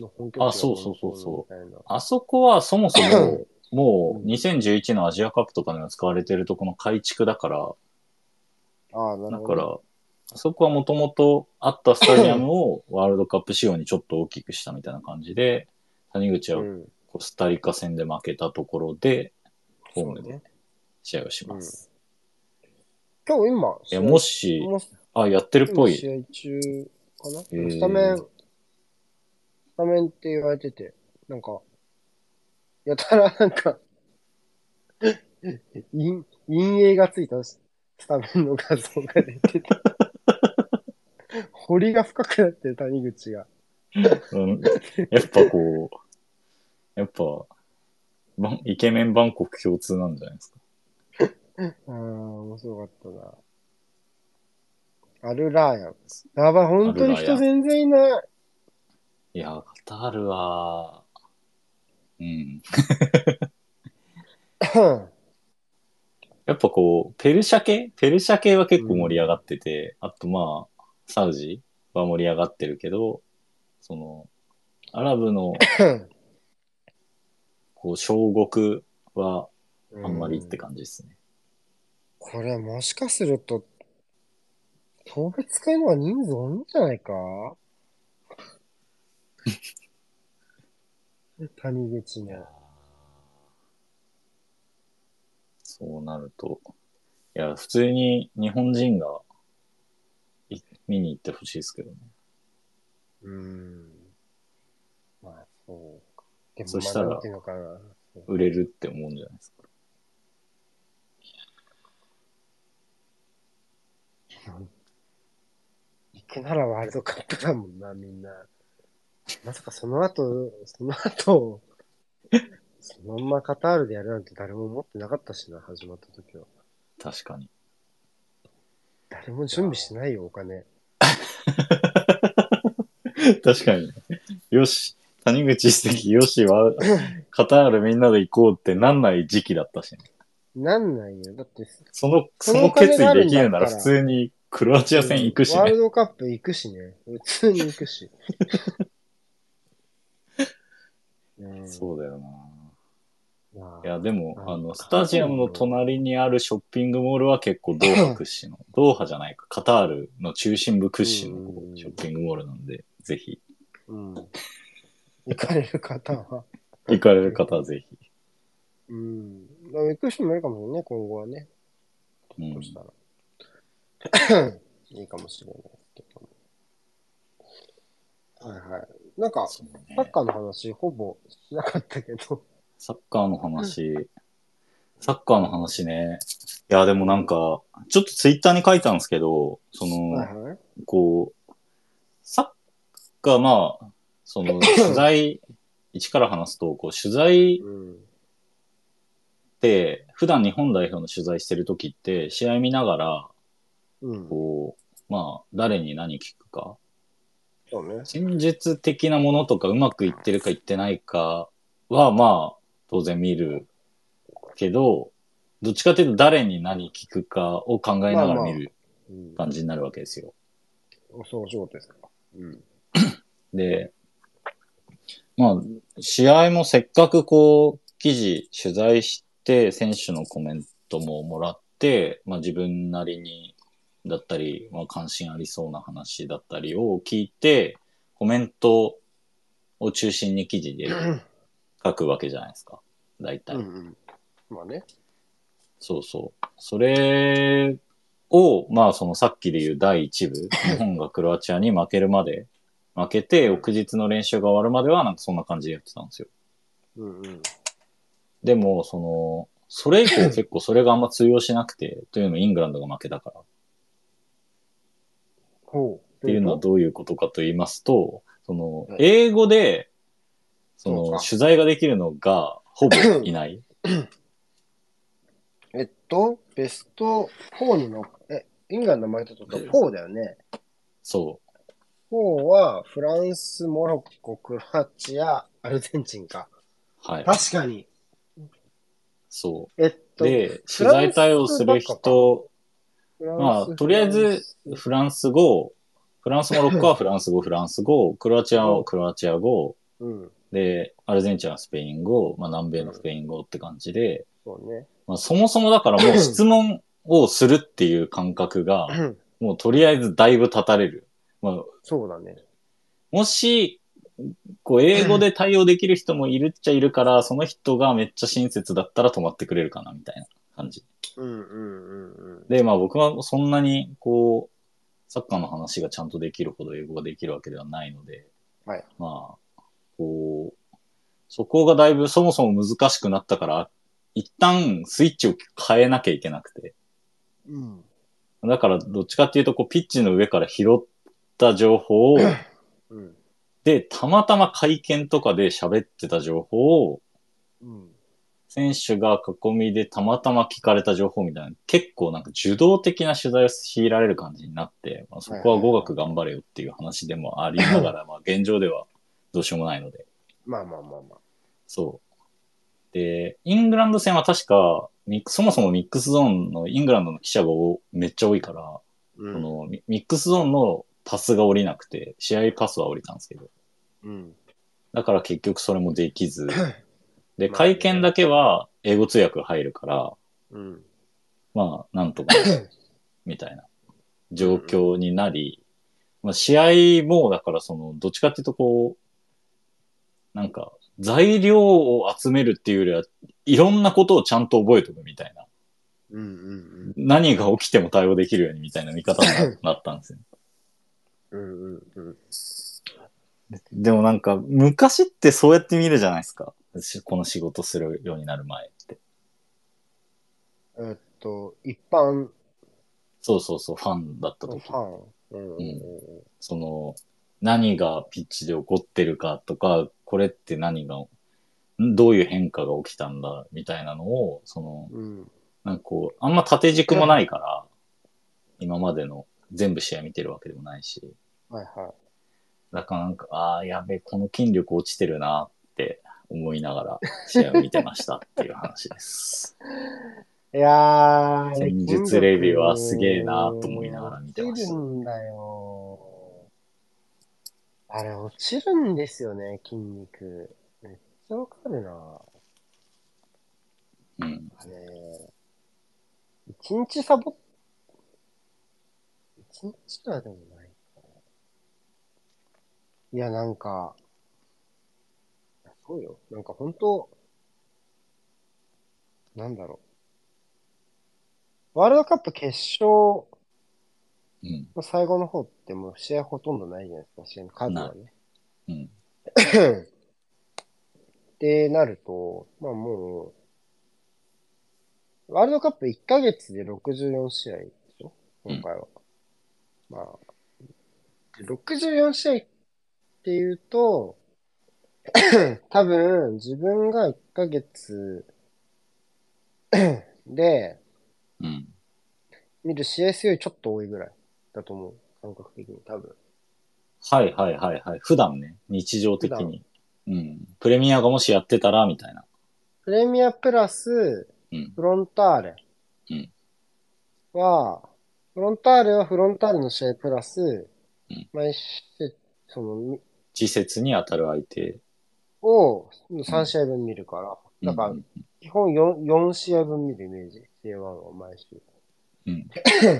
の本拠地があそうそうそうそう。あそこはそもそも、もう2011のアジアカップとかでも使われてるとこの改築だから、ああ、なるだほど。から、あそこはもともとあったスタジアムを ワールドカップ仕様にちょっと大きくしたみたいな感じで、谷口はうん。コスタリカ戦で負けたところで、ホームで。試合をします。今日今、いや、もし、あ、やってるっぽい。今試合中かな、へースタメン、スタメンって言われてて、なんか、やたらなんか、陰、陰影がついたスタメンの画像が出てた。彫りが深くなってる谷口が。うん、やっぱこう、やっぱ、イケメンバンコク共通なんじゃないですか？ああ、面白かったな。アルラーヤン。やばい、本当に人全然いない。いや、カタールは、うん。やっぱこう、ペルシャ系？ペルシャ系は結構盛り上がってて、あとまあ、サウジは盛り上がってるけど、その、アラブの、こう、小国はあんまりって感じですね。これもしかすると、送別会のは人数多いんじゃないか？谷口の。そうなると、いや、普通に日本人がい見に行ってほしいですけどね。うーん。まあ、そうか。でも、そしたらまあなんていうのかな。売れるって思うんじゃないですか。行くならワールドカップだもんな、みんな。まさかその後、その後、そのまんまカタールでやるなんて誰も思ってなかったしな、始まった時は。確かに。誰も準備してないよ、お金。確かにね。よし、谷口一石、よしは、カタールみんなで行こうってなんない時期だったしね。なんないよ。だって、その、そその決意できるなら普通にクロアチア戦行くしね。ワールドカップ行くしね。普通に行くし。うんそうだよな。まあいや、でも、うんあの、スタジアムの隣にあるショッピングモールは結構ドーハ屈指の、ドーハじゃないか、カタールの中心部屈指のショッピングモールなんで、ぜひ、うん。行かれる方は。行かれる方はぜひ。うん。行く人もいるかもしれないね、今後はね。うんそしたら。いいかもしれないけど。はいはい。なんか、サッカーの話、ほぼしなかったけど。サッカーの話、サッカーの話ね。いや、でもなんか、ちょっとツイッターに書いたんですけど、その、はいはい。こう、サッカー、まあ、その、取材、一から話すと、こう、取材っうん。て、普段日本代表の取材してる時って、試合見ながら、うん。こう、まあ、誰に何聞くか、そうね。戦術的なものとかうまくいってるかいってないかは、まあ、当然見るけど、どっちかというと誰に何聞くかを考えながら見るうん。感じになるわけですよ。そう、お仕事ですか。うん。で、まあ、試合もせっかくこう、記事、取材して、選手のコメントももらって、まあ自分なりに、だったり、まあ関心ありそうな話だったりを聞いて、コメントを中心に記事で書くわけじゃないですか。大体。うんうん。まあね。そうそう。それを、まあそのさっきで言う第一部、日本がクロアチアに負けるまで、負けて翌日の練習が終わるまではなんかそんな感じでやってたんですよ。うんうん。でも、その、それ以降結構それがあんま通用しなくて、というのもイングランドが負けたから。っ。ていうのはどういうことかと言いますと、そのはい、英語で、その、取材ができるのがほぼいない。えっと、ベスト4にの、え、イングランド負けたとか4だよね。そ4はフランス、モロッコ、クロアチア、アルゼンチンか。う。はい。確かに。そえっう。と、で、取材対応する人、まあ、とりあえず、フランス語、フランス、モロッコは フランス語、フランス語、クロアチアはクロアチア語、うん、で、アルゼンチンはスペイン語、まあ南米のスペイン語って感じで、そうね。まあそもそもだからもう 質問をするっていう感覚が、もうとりあえずだいぶ立たれる。まあ、そうだね。もし、こう、英語で対応できる人もいるっちゃいるから、その人がめっちゃ親切だったら止まってくれるかな、みたいな感じ。うんうんうんうん。で、まあ僕はそんなに、こう、サッカーの話がちゃんとできるほど英語ができるわけではないので、はい。まあ、こう、そこがだいぶそもそも難しくなったから、一旦スイッチを変えなきゃいけなくて。うん。だからどっちかっていうと、こう、ピッチの上から拾った情報を、うん。で、たまたま会見とかで喋ってた情報を、うん。選手が囲みでたまたま聞かれた情報みたいな、結構なんか受動的な取材を強いられる感じになって、まあ、そこは語学頑張れよっていう話でもありながら、まあ現状ではどうしようもないので。まあまあまあまあ。そう。で、イングランド戦は確か、そもそもミックスゾーンのイングランドの記者がおめっちゃ多いから、うこのミミックスゾーンのパスが降りなくて、試合パスは降りたんですけど、うん。だから結局それもできず、で、会見だけは英語通訳入るから、うん。まあ、なんとか、みたいな状況になり、まあ、試合も、だからその、どっちかっていうとこう、なんか、材料を集めるっていうよりは、いろんなことをちゃんと覚えておくみたいな。うんうん何が起きても対応できるようにみたいな見方にななったんですよ。うん。うんうんうん。でもなんか、昔ってそうやって見るじゃないですか。しこの仕事するようになる前って。えっと、一般そうそうそう、ファンだった時。のファン。うんうんうん。その、何がピッチで起こってるかとか、これって何が、んどういう変化が起きたんだ、みたいなのを、その、うん。なんかこう、あんま縦軸もないから、今までの全部試合見てるわけでもないし、はいはだからなんか、ああ、やべえ、この筋力落ちてるなって思いながら試合を見てましたっていう話です。い。いやー、戦術レビューはすげえなと思いながら見てました落ちるんだよ。あれ、落ちるんですよね、筋肉。めっちゃわかるな。うん。あれ、一日サボっ、一日はでもない。いや、なんか、そうよ。なんか本当なんだろう。ワールドカップ決勝うん。の最後の方ってもう試合ほとんどないじゃないですか、試合の数はね。うん。ってなると、まあもう、ワールドカップ1ヶ月で64試合でしょ今回は。まあ、64試合っていうと、多分自分が1ヶ月 でうん。見る試合数よりちょっと多いぐらいだと思う。感覚的に多分。はいはいはいはい。普段ね、日常的に。うん。プレミアがもしやってたら、みたいな。プレミアプラス、うん。フロンターレうんは、フロンターレはフロンターレの試合プラス、うん毎週、その、み時節に当たる相手。を3試合分見るから、だからうん基本 4, 4試合分見るイメージ。J1 は毎週。うん。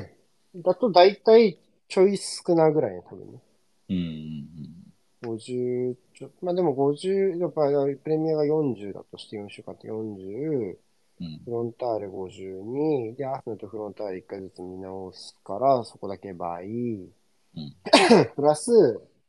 だと大体ちょい少なぐらいね、多分ね。うん。50ちょ、まあでも50、やっぱプレミアが40だとして4週間って40、うん。フロンターレ52、で、アーセナルとフロンターレ1回ずつ見直すから、そこだけ倍。ん プラス、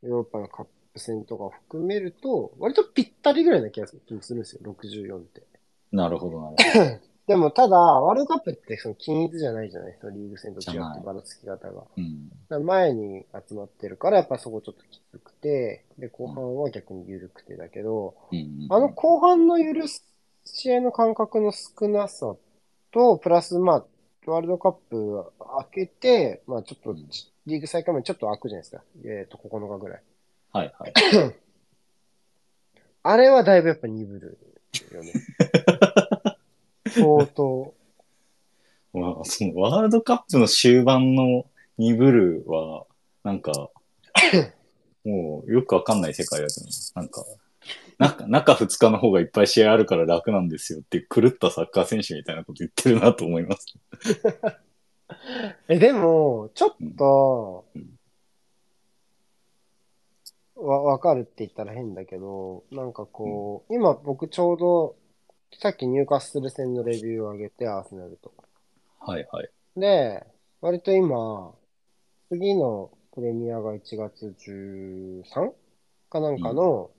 ヨーロッパのカップ戦とかを含めると、割とぴったりぐらいな気がするんですよ、64って。なるほど、なるほど。でも、ただ、ワールドカップってその均一じゃないじゃないそのリーグ戦と違ってばらつき方が。うん。前に集まってるから、やっぱそこちょっときつくて、で、後半は逆に緩くてだけど、うん。あの後半の許す試合の間隔の少なさと、プラス、まあ、ワールドカップ開けて、まあちょっとうん、リーグ再開前にちょっと開くじゃないですか。えっ、と、9日ぐらい。はいはい。あれはだいぶやっぱ鈍るよね。相当。まあ、そのワールドカップの終盤の鈍るは、なんか、もうよくわかんない世界だけど、なんか、中中2日の方がいっぱい試合あるから楽なんですよって狂ったサッカー選手みたいなこと言ってるなと思います。え、でも、ちょっとうん、わ、わかるって言ったら変だけど、なんかこう、今僕ちょうど、さっきニューカッスル戦のレビューを上げて、アーセナルと。はいはい。で、割と今、次のプレミアが1月 13? かなんかの、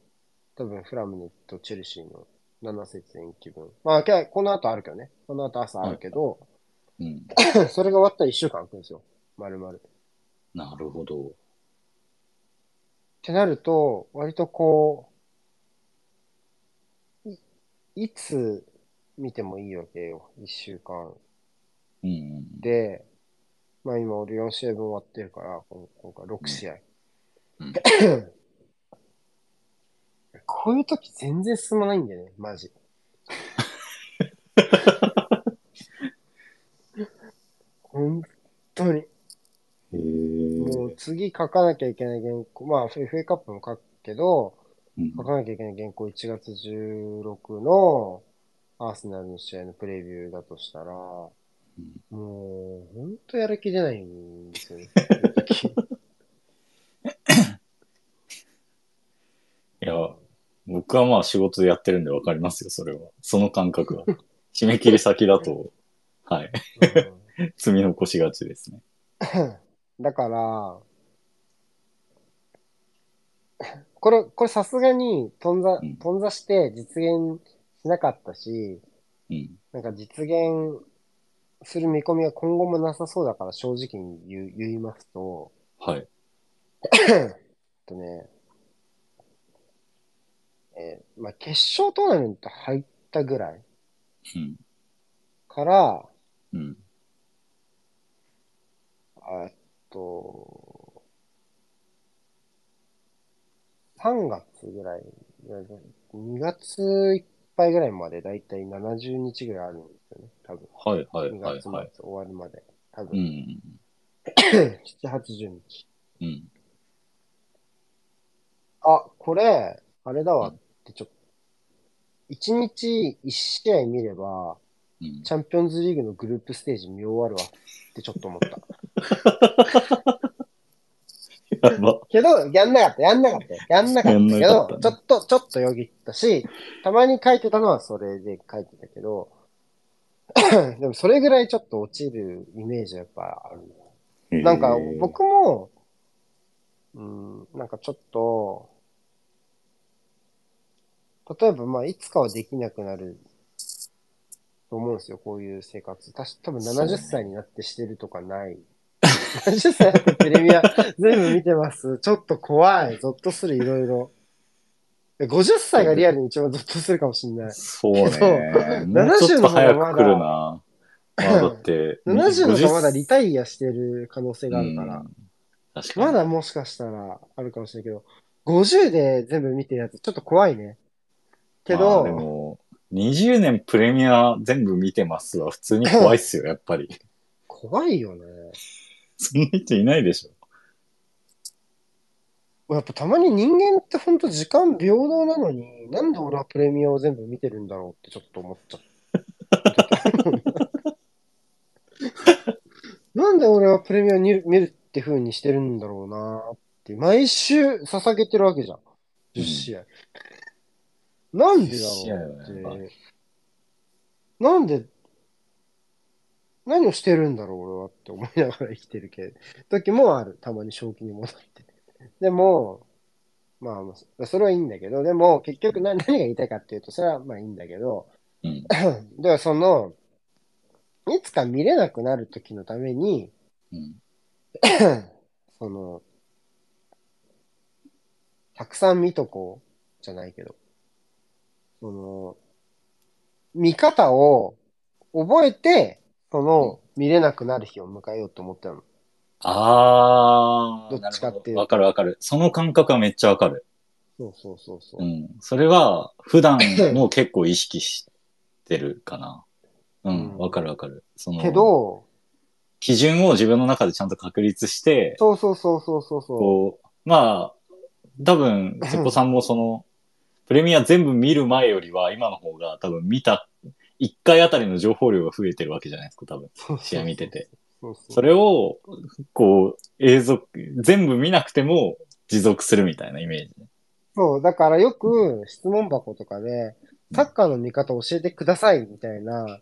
多分フラムネとチェルシーの7節延期分。まあ、けこの後あるけどね。この後朝あるけど、うん。それが終わったら1週間空くんですよ。丸々。っなるほど。てなると、割とこう、い、いつ見てもいいわけよ。1週間うんうん。で、まあ今俺4試合分終わってるから、今今回6試合。うん こういう時全然進まないんだよね、マジ。本当に。へえ。次書かなきゃいけない原稿、まあ FA カップも書くけど、うん書かなきゃいけない原稿1月16のアーセナルの試合のプレビューだとしたら、もう本当やる気出ないんですよね。いや、僕はまあ仕事でやってるんでわかりますよ、それは。その感覚は。締め切り先だと、はい。積み残しがちですね。うんだから、これ、これさすがに、頓挫うん、頓挫して実現しなかったし、うん。なんか実現する見込みは今後もなさそうだから正直に言う言いますと、はい。とね、えーまあ、決勝トーナメント入ったぐらいうん。から、うん。あえっと、3月ぐらい、2月いっぱいぐらいまでだいたい70日ぐらいあるんですよね、多分。はいはい2月末はいはい。終わるまで。多う分、ん。7、80日。うん。あ、これ、あれだわってちょっと、1日1試合見れば、うん。チャンピオンズリーグのグループステージ見終わるわってちょっと思った。やば。けど、やんなかった、やんなかったよ。やんなかったけやんなかど、ったねちょっと、ちょっとよぎったし、たまに書いてたのはそれで書いてたけど、でもそれぐらいちょっと落ちるイメージはやっぱある。なんか僕も、うん、なんかちょっと、例えばまあ、いつかはできなくなると思うんですよ、こういう生活。たし多分そうね70歳になってしてるとかない。70歳になってプレミア全部見てます。ちょっと怖い。ゾッとする、いろいろ。50歳がリアルに一番ゾッとするかもしれない。そうね。そうもうちょっと早く来るな。まあだって、70の50方まだリタイアしてる可能性があるから。うん確かに。まだもしかしたらあるかもしれないけど、50で全部見てるやつちょっと怖いね。けまど、あでも、20年プレミア全部見てますは普通に怖いっすよ、やっぱり。怖いよね。そんな人いないでしょ。やっぱたまに人間ってほんと時間平等なのに、なんで俺はプレミアを全部見てるんだろうってちょっと思っちゃった。なんで俺はプレミアを見る見るって風にしてるんだろうなって、毎週捧げてるわけじゃん。10試合。なんでだ10試合ろはうって。なんで、何をしてるんだろう俺はって思いながら生きてるけど、時もある。たまに正気に戻って。でも、まあまあ、それはいいんだけど、でも結局何何が言いたいかっていうと、それはまあいいんだけど、うん。ではその、いつか見れなくなる時のために、うん。その、たくさん見とこう、じゃないけど、その、見方を覚えて、その、見れなくなる日を迎えようと思ってたの。あー。どっちかっていうわかるわかる。その感覚はめっちゃわかる。そうそうそうそうう。ん。それは、普段 も結構意識してるかな。うん。うんわかるわかる。その、けど、基準を自分の中でちゃんと確立して、そうそうそうそうそうそこう、まあ、多分、瀬古さんもその、プレミア全部見る前よりは、今の方が多分見た、1回あたりの情報量が増えてるわけじゃないですか、多分。う。試合見てて。それを、こう、永続、全部見なくても持続するみたいなイメージ。そう、だからよく質問箱とかで、サッカーの見方教えてくださいみたいな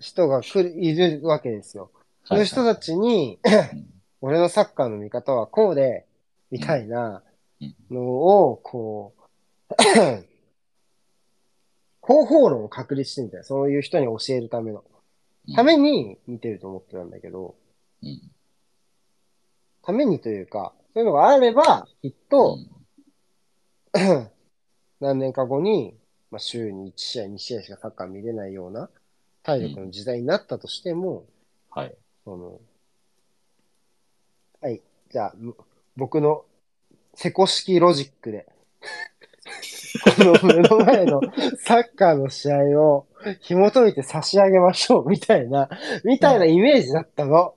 人が来る、いるわけですよ。そういう人たちに、うん俺のサッカーの見方はこうで、みたいなのを、こう、方法論を確立してみたいな。そういう人に教えるための。ために見てると思ってたんだけど、うんためにというか、そういうのがあれば、きっと、何年か後に、まあ、週に1試合、2試合しかサッカー見れないような体力の時代になったとしても、はい。その、はい、じゃあ、む僕のセコ式ロジックで、この目の前のサッカーの試合を紐解いて差し上げましょう、みたいな、みたいなイメージだったの。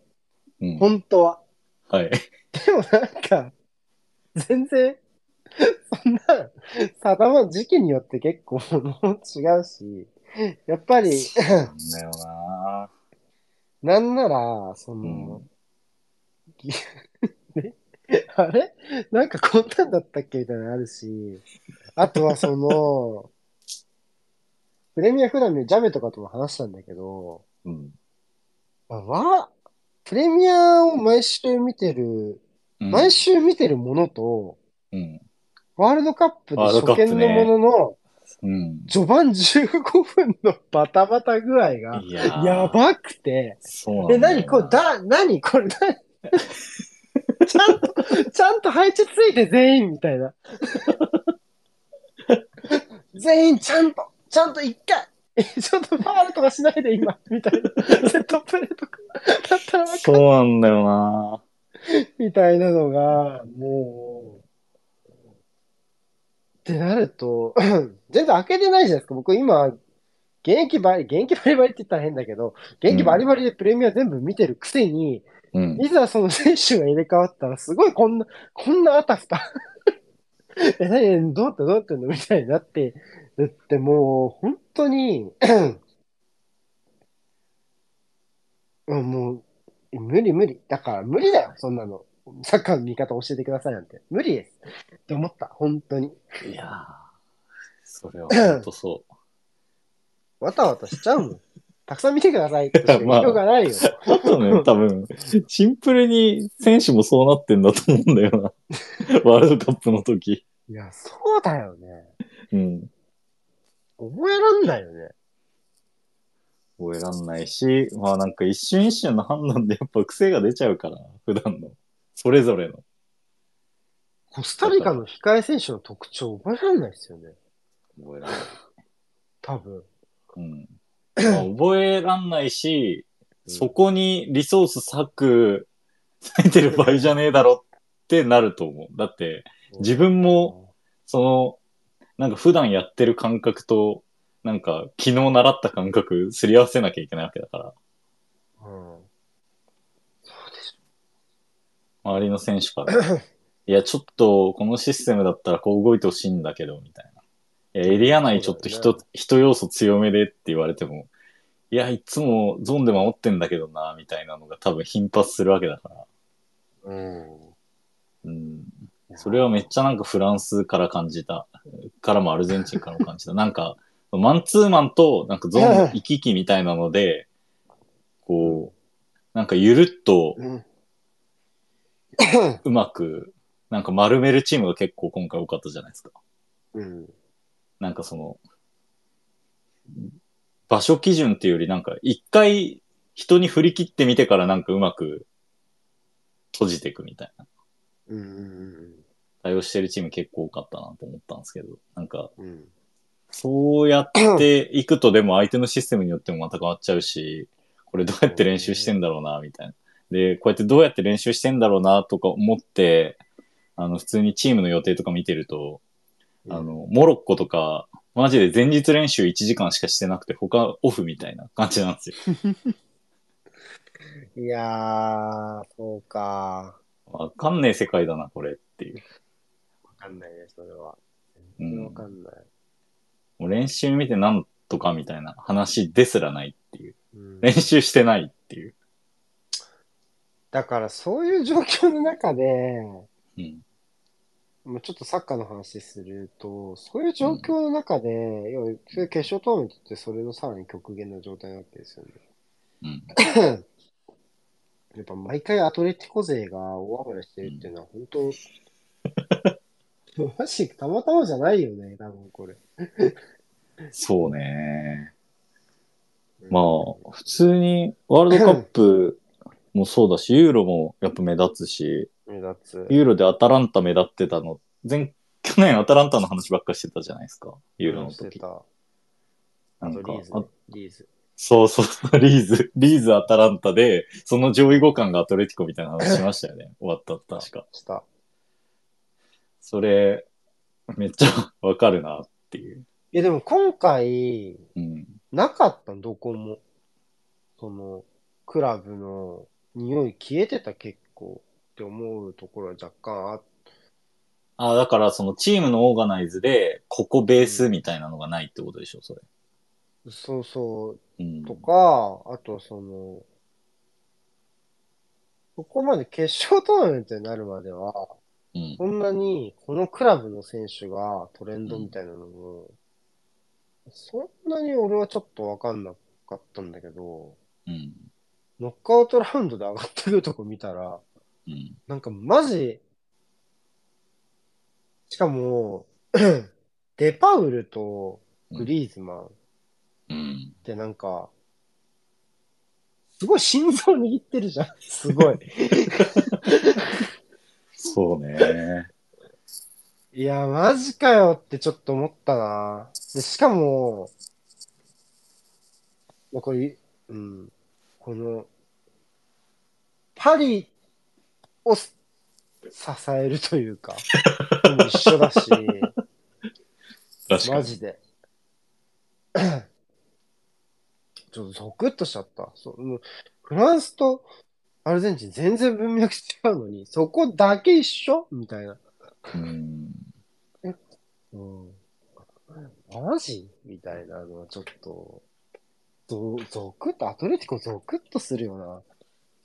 うん。本当は。はい。でもなんか、全然、そんな、定ま時期によって結構もう違うし、やっぱり、なんだよななんなら、その、ぎねあれ？なんかこんなんだったっけ？みたいなのあるし、あとはその、プレミア普段見るジャベとかとも話したんだけど、うん。まあわ、プレミアを毎週見てる、うん毎週見てるものと、うん。ワールドカップでワールドカップね初見のものの、うん。序盤15分のバタバタ具合が、いやーやばくて、そうなんだよえ、ななにこれ、だ、なにこれ、な ちゃんと、ちゃんと配置ついて全員みたいな。全員ちゃんと、ちゃんと一回、え、ちょっとファールとかしないで今、みたいな。セットプレーとか、だったらわかそうなんだよな みたいなのが、もう、ってなると、全然開けてないじゃないですか。僕今、現役バリ、現役バリバリって言ったら変だけど、現役バリバリでプレミア全部見てるくせに、うん。いざその選手が入れ替わったら、すごいこんな、こんなあたふた。え、何、どうやってどうやってんの？みたいになって、だってもう、本当に、うん もう、無理無理。だから無理だよ、そんなの。サッカーの見方教えてくださいなんて。無理です。って思った、本当に。いやーそれは 本当そわたわたしちゃうもん。たくさん見てくださいって 言うがないよ。う。あとね、多分、シンプルに選手もそうなってんだと思うんだよな。ワールドカップの時。いや、そうだよね。うん。覚えらんないよね。覚えらんないし、まあなんか一瞬一瞬の判断でやっぱ癖が出ちゃうから、普段の。それぞれの。コスタリカの控え選手の特徴覚えらんないですよね。覚えらんない。多分。うん。まあ、覚えらんないし、うんそこにリソース割く、割いてる場合じゃねえだろってなると思う。だって、自分も、その、なんか普段やってる感覚と、なんか昨日習った感覚すり合わせなきゃいけないわけだから、うん。そうでし周りの選手から、いいや、ちょっとこのシステムだったらこう動いてほしいんだけど、みたいな。エリア内ちょっと人、そう人要素強めでって言われても、いや、いつもゾーンで守ってんだけどな、みたいなのが多分頻発するわけだから。うん。うん。それはめっちゃなんかフランスから感じた。からもアルゼンチンからも感じた。なんか、マンツーマンとなんかゾーンの行き来みたいなので、こう、なんかゆるっとうん。うまく、なんか丸めるチームが結構今回多かったじゃないですか。うん。なんかその、場所基準っていうよりなんか一回人に振り切ってみてからなんかうまく閉じていくみたいな。うんうん対応してるチーム結構多かったなと思ったんですけど、なんか。そうやっていくとでも相手のシステムによってもまた変わっちゃうし、これどうやって練習してんだろうな、みたいな。で、こうやってどうやって練習してんだろうな、とか思って、あの、普通にチームの予定とか見てると、あの、モロッコとか、マジで前日練習1時間しかしてなくて、他オフみたいな感じなんですよ。いやー、そうか。わかんねえ世界だな、これっていう。わかんないね、それは。うん。わかんない。もう練習見てなんとかみたいな話ですらないっていう。うん練習してないっていう。だからそういう状況の中で、うん。もうちょっとサッカーの話すると、そういう状況の中で、要はそういう決勝トーナメントってそれのさらに極限な状態なわけですよね。うん。やっぱ毎回アトレティコ勢が大暴れしてるっていうのは本当、マジたまたまじゃないよね、多分これ。そうね。まあ、普通にワールドカップもそうだし、ユーロもやっぱ目立つし、目立つ。ユーロでアタランタ目立ってたの、前、去年アタランタの話ばっかりしてたじゃないですか、ユーロの時。なあんかとリーズ。そうそう、リーズ、リーズアタランタで、その上位互換がアトレティコみたいな話しましたよね。終わった、確か。した。それ、めっちゃ わかるなっていう。いやでも今回、うん。なかったの？どこも。その、クラブの匂い消えてた結構って思うところは若干あっあ、だからそのチームのオーガナイズで、ここベースみたいなのがないってことでしょ、それ。そうそううん。とか、あとその、ここまで決勝トーナメントになるまでは、うん。そんなにこのクラブの選手がトレンドみたいなのも、そんなに俺はちょっとわかんなかったんだけど、うん。ノックアウトラウンドで上がってくるとこ見たら、うん。なんかマジ、しかも、デパウルとグリーズマンっうん。てなんか、すごい心臓握ってるじゃん。すごい。そうね。いや、マジかよってちょっと思ったな。で、しかも、まあこれ、うん、この、パリをす支えるというか、も一緒だし、確かに。マジで。ちょっとゾクッとしちゃった。そうもうフランスとアルゼンチン全然文脈違うのに、そこだけ一緒？みたいな。うん。うん。マジ？みたいなのはちょっと、ゾゾクッと、アトレティコゾクッとするよな。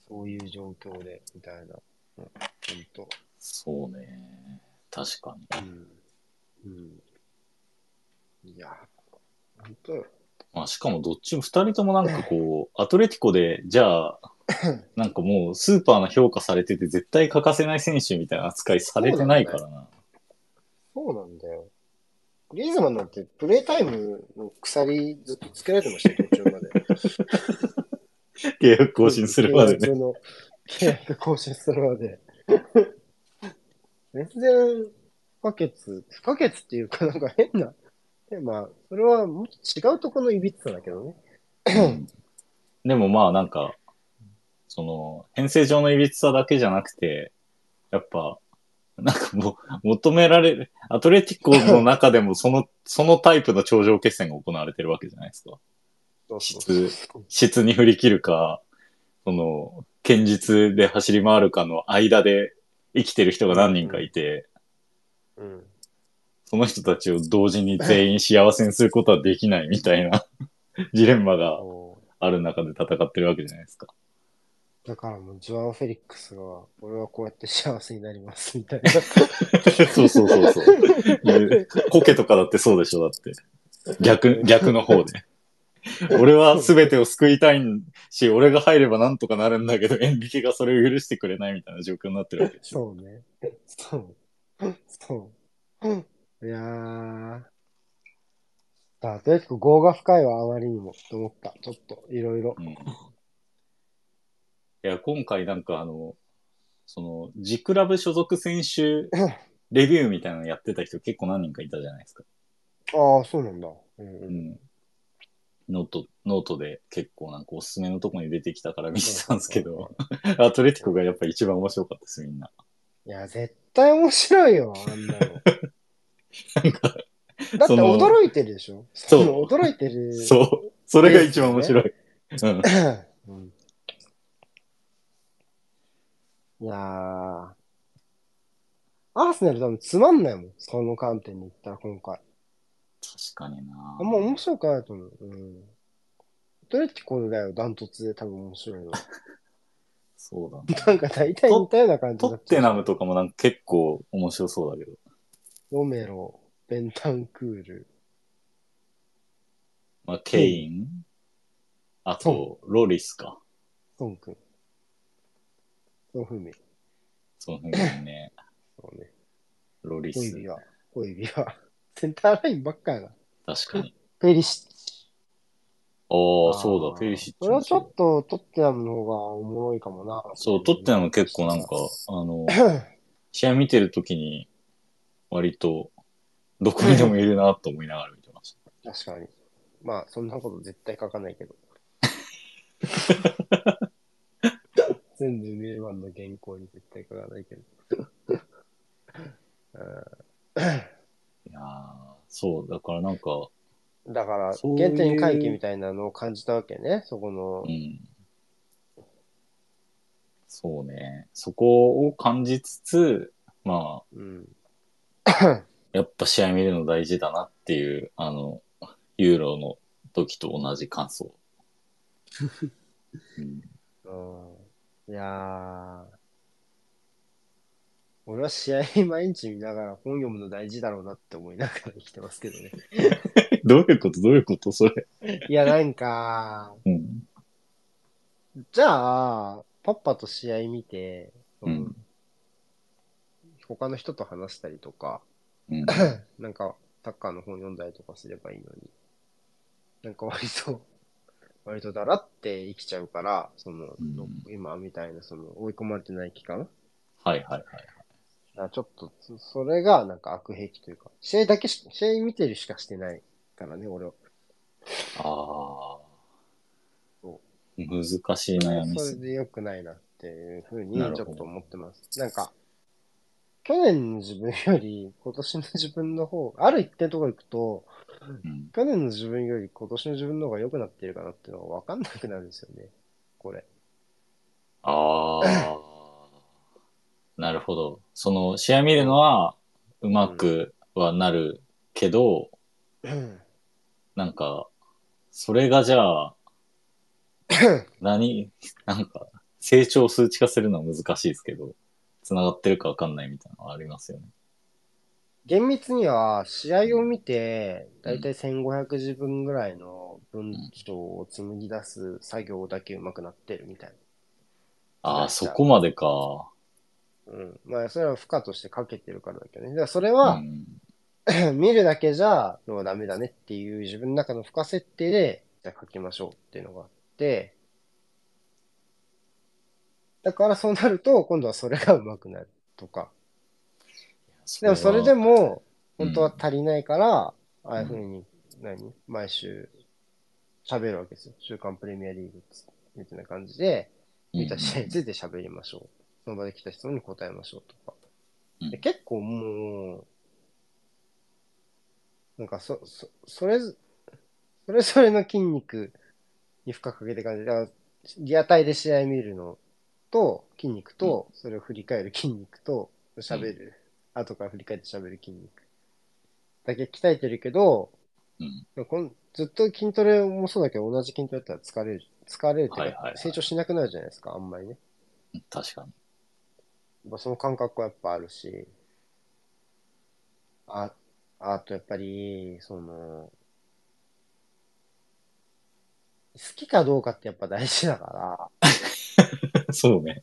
そういう状況で、みたいな。うん、ほんと。そうね。確かに。うん。うん。いや、ほんとよ。まあ、しかもどっちも二人ともなんかこう、アトレティコで、じゃあ、なんかもうスーパーな評価されてて絶対欠かせない選手みたいな扱いされてないからな。そうなんだよ。グリーズマンなんてプレイタイムの鎖ずっとつけられてましたよ、途中まで。契約更新するまでね。契約更新するまで。全然不可欠、不可欠っていうかなんか変な。でまあ、それはもっと違うところのいびつさだけどね。うんでもまあなんか、その、編成上のいびつさだけじゃなくて、やっぱ、なんかもう、求められる、アトレティコの中でもその、そのタイプの頂上決戦が行われてるわけじゃないですか。そうそうそう質に振り切るか、その、堅実で走り回るかの間で生きてる人が何人かいて、うん。その人たちを同時に全員幸せにすることはできないみたいな ジレンマがある中で戦ってるわけじゃないですか。だからもう、ジョアン・フェリックスが、俺はこうやって幸せになります、みたいな。そうそうそうそう。でコケとかだってそうでしょ、だって。逆、逆の方で。俺は全てを救いたいし、俺が入ればなんとかなるんだけど、演劇がそれを許してくれないみたいな状況になってるわけでしょ。そうね。そう。そう。いやー。だとりあえず、業が深いわ、あまりにも、と思った。ちょっと、いろいろう。ん。いや、今回なんかあの、その、ジクラブ所属選手 レビューみたいなのやってた人結構何人かいたじゃないですか。ああ、そうなんだ。うんううん。ん。ノート、ノートで結構なんかおすすめのとこに出てきたから見てたんですけど、アトレティコがやっぱ一番面白かったです、みんな。いや、絶対面白いよ、あんなの。なんか、だって驚いてるでしょ？そうの驚いてる。そう。それが一番面白い。うん。うん。いやー。アーセナル多分つまんないもん。その観点に言ったら今回。確かになあんま面白くないと思う。うん。アトレティコだよ、ダントツで多分面白いの。そうだね。なんか大体似たような感じトッテナムとかもなんか結構面白そうだけど。ロメロ、ベンタンクール。まあ、ケイン、あと、ロリスか。ソン君。ソンフミ。その辺にね、そうね。ロリス。小指は。小指は。センターラインばっかやな。確かに。ペリシッチ。ああ、そうだ、ペリシッチそれはちょっとトッテナムの方がおもろいかもな。そう、トッテナム結構なんか、あの、試合見てるときに、割と、どこにでもいるなと思いながら見てました。確かに。まあ、そんなこと絶対書かないけど。全部名盤の原稿に絶対書かないけど。いやーそう、だからなんか、だから、そういう原点回帰みたいなのを感じたわけね。そこのう。ん。そうね。そこを感じつつ、まうん。あ、やっぱ試合見るの大事だなっていう、あの、ユーロの時と同じ感想。うんうん。いやー。俺は試合毎日見ながら本読むの大事だろうなって思いながら生きてますけどね。どういうこと？どういうこと？それ。いや、なんか、うん。じゃあ、パッパと試合見て、うん。他の人と話したりとか、うん。なんか、サッカーの本読んだりとかすればいいのに、なんか割と、割とだらって生きちゃうから、その、うん今みたいな、その、追い込まれてない期間はいはいはい。だからちょっと、そそれがなんか悪癖というか、試合だけし、試合見てるしかしてないからね、俺は。ああ。そ難しい悩みっそれ。で良くないなっていうふうにちょっと思ってます。なんか、去年の自分より今年の自分の方、ある一定のところ行くと、うん。去年の自分より今年の自分の方が良くなってるかなっていうのが分かんなくなるんですよね。これ。ああ。なるほど。その、試合見るのは、うまくはなるけど、なんか、それがじゃあ、何、なんか、成長を数値化するのは難しいですけど、繋がってるかわかんないみたいなのはありますよね。厳密には、試合を見て、だいたい1500字分ぐらいの文章を紡ぎ出す作業だけ上手くなってるみたいああ、そこまでか。な。うん。まあ、それは負荷としてかけてるからだけどね。だからそれうは、ん。見るだけじゃ、もうダメだねっていう自分の中の負荷設定で、じゃあ書きましょうっていうのがあって、だからそうなると、今度はそれが上手くなるとか。でもそれでも、も、本当は足りないから、ああいうふうに、何？毎週喋るわけですよ。週刊プレミアリーグみたいな感じで、見た試合について喋りましょう。その場で来た質問に答えましょうとか。うんで結構もう、なんかそ、そ、それぞ、それぞれの筋肉に負荷かけて感じで、だからリアタイで試合見るのと筋肉と、それを振り返る筋肉と、喋る、後から振り返って喋る筋肉。だけ鍛えてるけど、うん。こんずっと筋トレもそうだけど、同じ筋トレやったら疲れる、疲れるっていうか、はいはいはい成長しなくなるじゃないですか、あんまりね。確かに。ぱその感覚はやっぱあるし、あ、あとやっぱり、その、好きかどうかってやっぱ大事だから、そうね。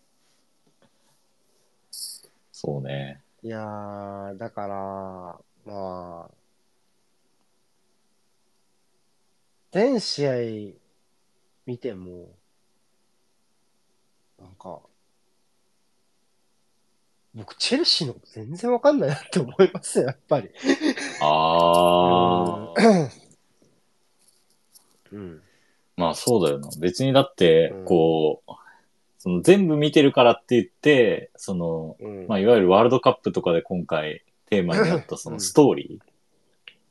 そうね。いやー、だから、まあ、全試合見ても、なんか、僕、チェルシーのこと全然わかんないなって思いますよ、やっぱり。ああ。うん。まあそうだよな。別にだってうん、こう、その全部見てるからって言って、その、うん。まあいわゆるワールドカップとかで今回テーマになったそのストーリ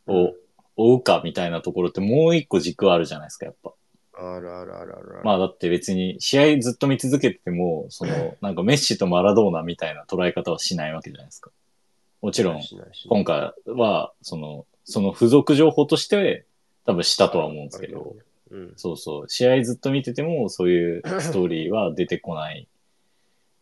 ーを追うかみたいなところってもう一個軸あるじゃないですか、やっぱ。あるあるあるある。まあだって別に試合ずっと見続けてても、その、なんかメッシとマラドーナみたいな捉え方はしないわけじゃないですか。もちろん、今回は、その、その付属情報として多分したとは思うんですけど、うん。そうそう、試合ずっと見ててもそういう ストーリーは出てこない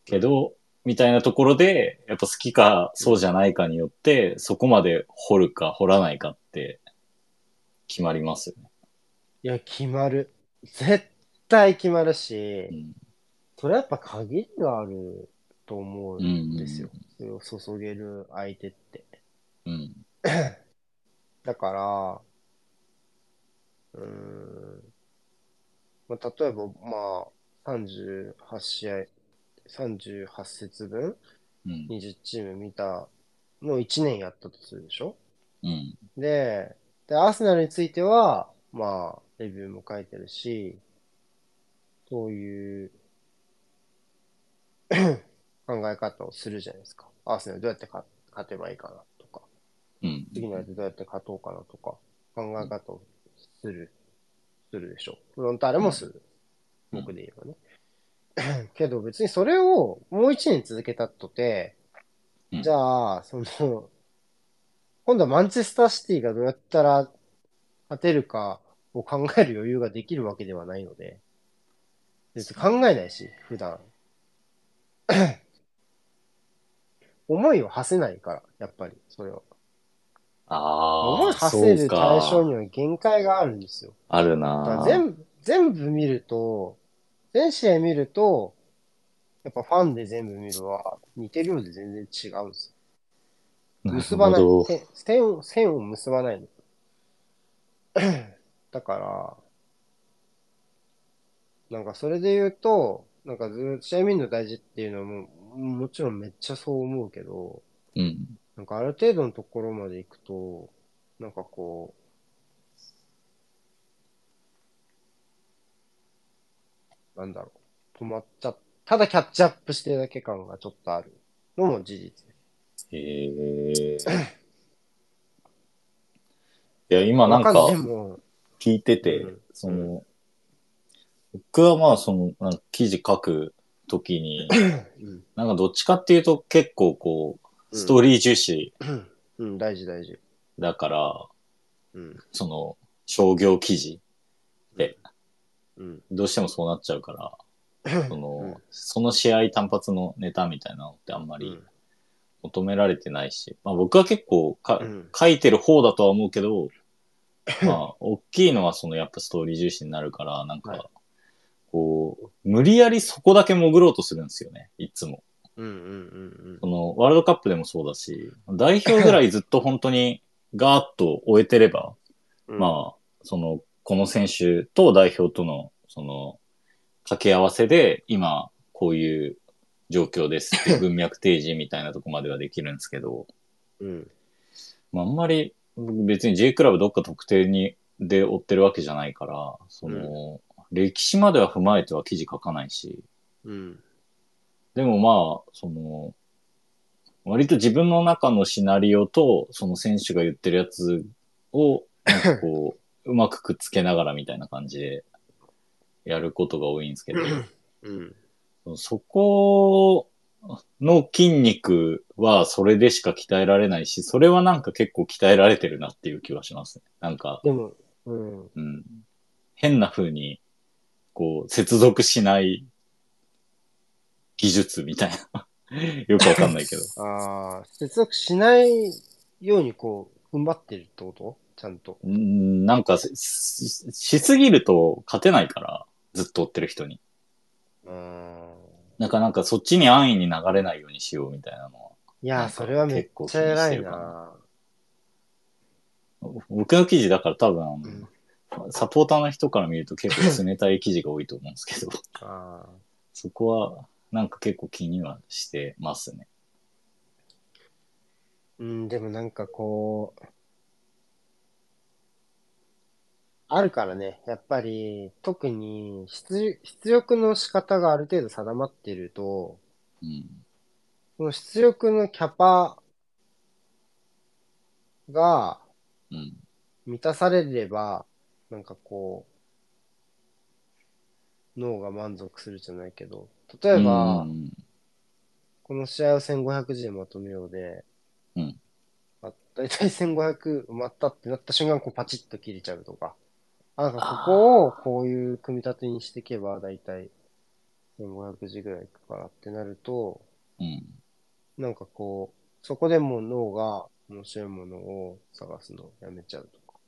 けど、みたいなところで、やっぱ好きかそうじゃないかによって、そこまで掘るか掘らないかって決まりますよね。いや、決まる。絶対決まるしう、ん。それやっぱ限りがあると思ううんんですよ。それを注げる相手って。うん。だから、うーん、まあ、例えば、まあ、38試合、38節分、うん。20チーム見たのを1年やったとするでしょ？うん。で、で、アーセナルについては、まあ、レビューも書いてるし、そういう 考え方をするじゃないですか。アーセナルどうやって勝勝てばいいかなとか、うん。次の相手どうやって勝とうかなとか、考え方をする、するでしょ。フロンターレもする。うん僕で言えばね。けど別にそれをもう一年続けたとて、うんじゃあ、その、今度はマンチェスターシティがどうやったら勝てるかを考える余裕ができるわけではないので、別に考えないし、普段。思いを馳せないから、やっぱり、それは。ああ、思い馳せる対象か。には限界があるんですよ。あるな全部、全部見ると、全試合見ると、やっぱファンで全部見るは似てるようで全然違うんですよ。結ばない線を結ばないの。だから、なんかそれで言うと、なんかずっと試合見るの大事っていうのも、もちろんめっちゃそう思うけど、うん。なんかある程度のところまで行くと、なんかこう、なんだろう、止まっちゃ、ただキャッチアップしてるだけ感がちょっとあるのも事実。へえ。いや、今なんか聞いてて、うんその、僕はまあその、なんか記事書くときに、うん、なんかどっちかっていうと結構こう、ストーリー重視。うん、大事大事。だから、うん、その、商業記事、うん、どうしてもそうなっちゃうから、そうん。の、その試合単発のネタみたいなのってあんまり求められてないし、まあ僕は結構か、うん書いてる方だとは思うけど、まあ、大きいのはそのやっぱストーリー重視になるから、なんか、はいこう、無理やりそこだけ潜ろうとするんですよね、いつも。うん、うん、うんその、ワールドカップでもそうだし、代表ぐらいずっと本当にガーッと終えてれば、うん。まあ、その、この選手と代表との、その、掛け合わせで、今、こういう状況ですっていう文脈提示みたいなとこまではできるんですけど、うん、まあ、あんまり、僕別に J クラブどっか特定に、で追ってるわけじゃないから、その、歴史までは踏まえては記事書かないし、うん、でもまあ、その、割と自分の中のシナリオと、その選手が言ってるやつを、なんかこう、うまくくっつけながらみたいな感じでやることが多いんですけど、うん、そこの筋肉はそれでしか鍛えられないし、それはなんか結構鍛えられてるなっていう気はしますね。なんか、でも、うん。うん。変な風に、こう、接続しない技術みたいな。よくわかんないけど。ああ、接続しないようにこう、踏ん張ってるってこと？ちゃんと。うん、なんかし、ししすぎると勝てないから、ずっと追ってる人に。うーん。なんかなんかそっちに安易に流れないようにしようみたいなのは。いや、それはめっちゃ偉いな。僕の記事だから多分、うんサポーターの人から見ると結構冷たい記事が多いと思うんですけど。そこはなんか結構気にはしてますね。うん、でもなんかこう、あるからね、やっぱり、特に出、出力の仕方がある程度定まっていると、うん。その出力のキャパがうん。満たされれば、なんかこう、脳が満足するじゃないけど、例えば、うんこの試合を1500字でまとめようで、うんあだいたい1500埋まったってなった瞬間、こうパチッと切れちゃうとか。あなんかここをこういう組み立てにしていけば、だいたい1500字ぐらいいくからってなると、うん。なんかこう、そこでもう脳が面白いものを探すのをやめちゃうとか。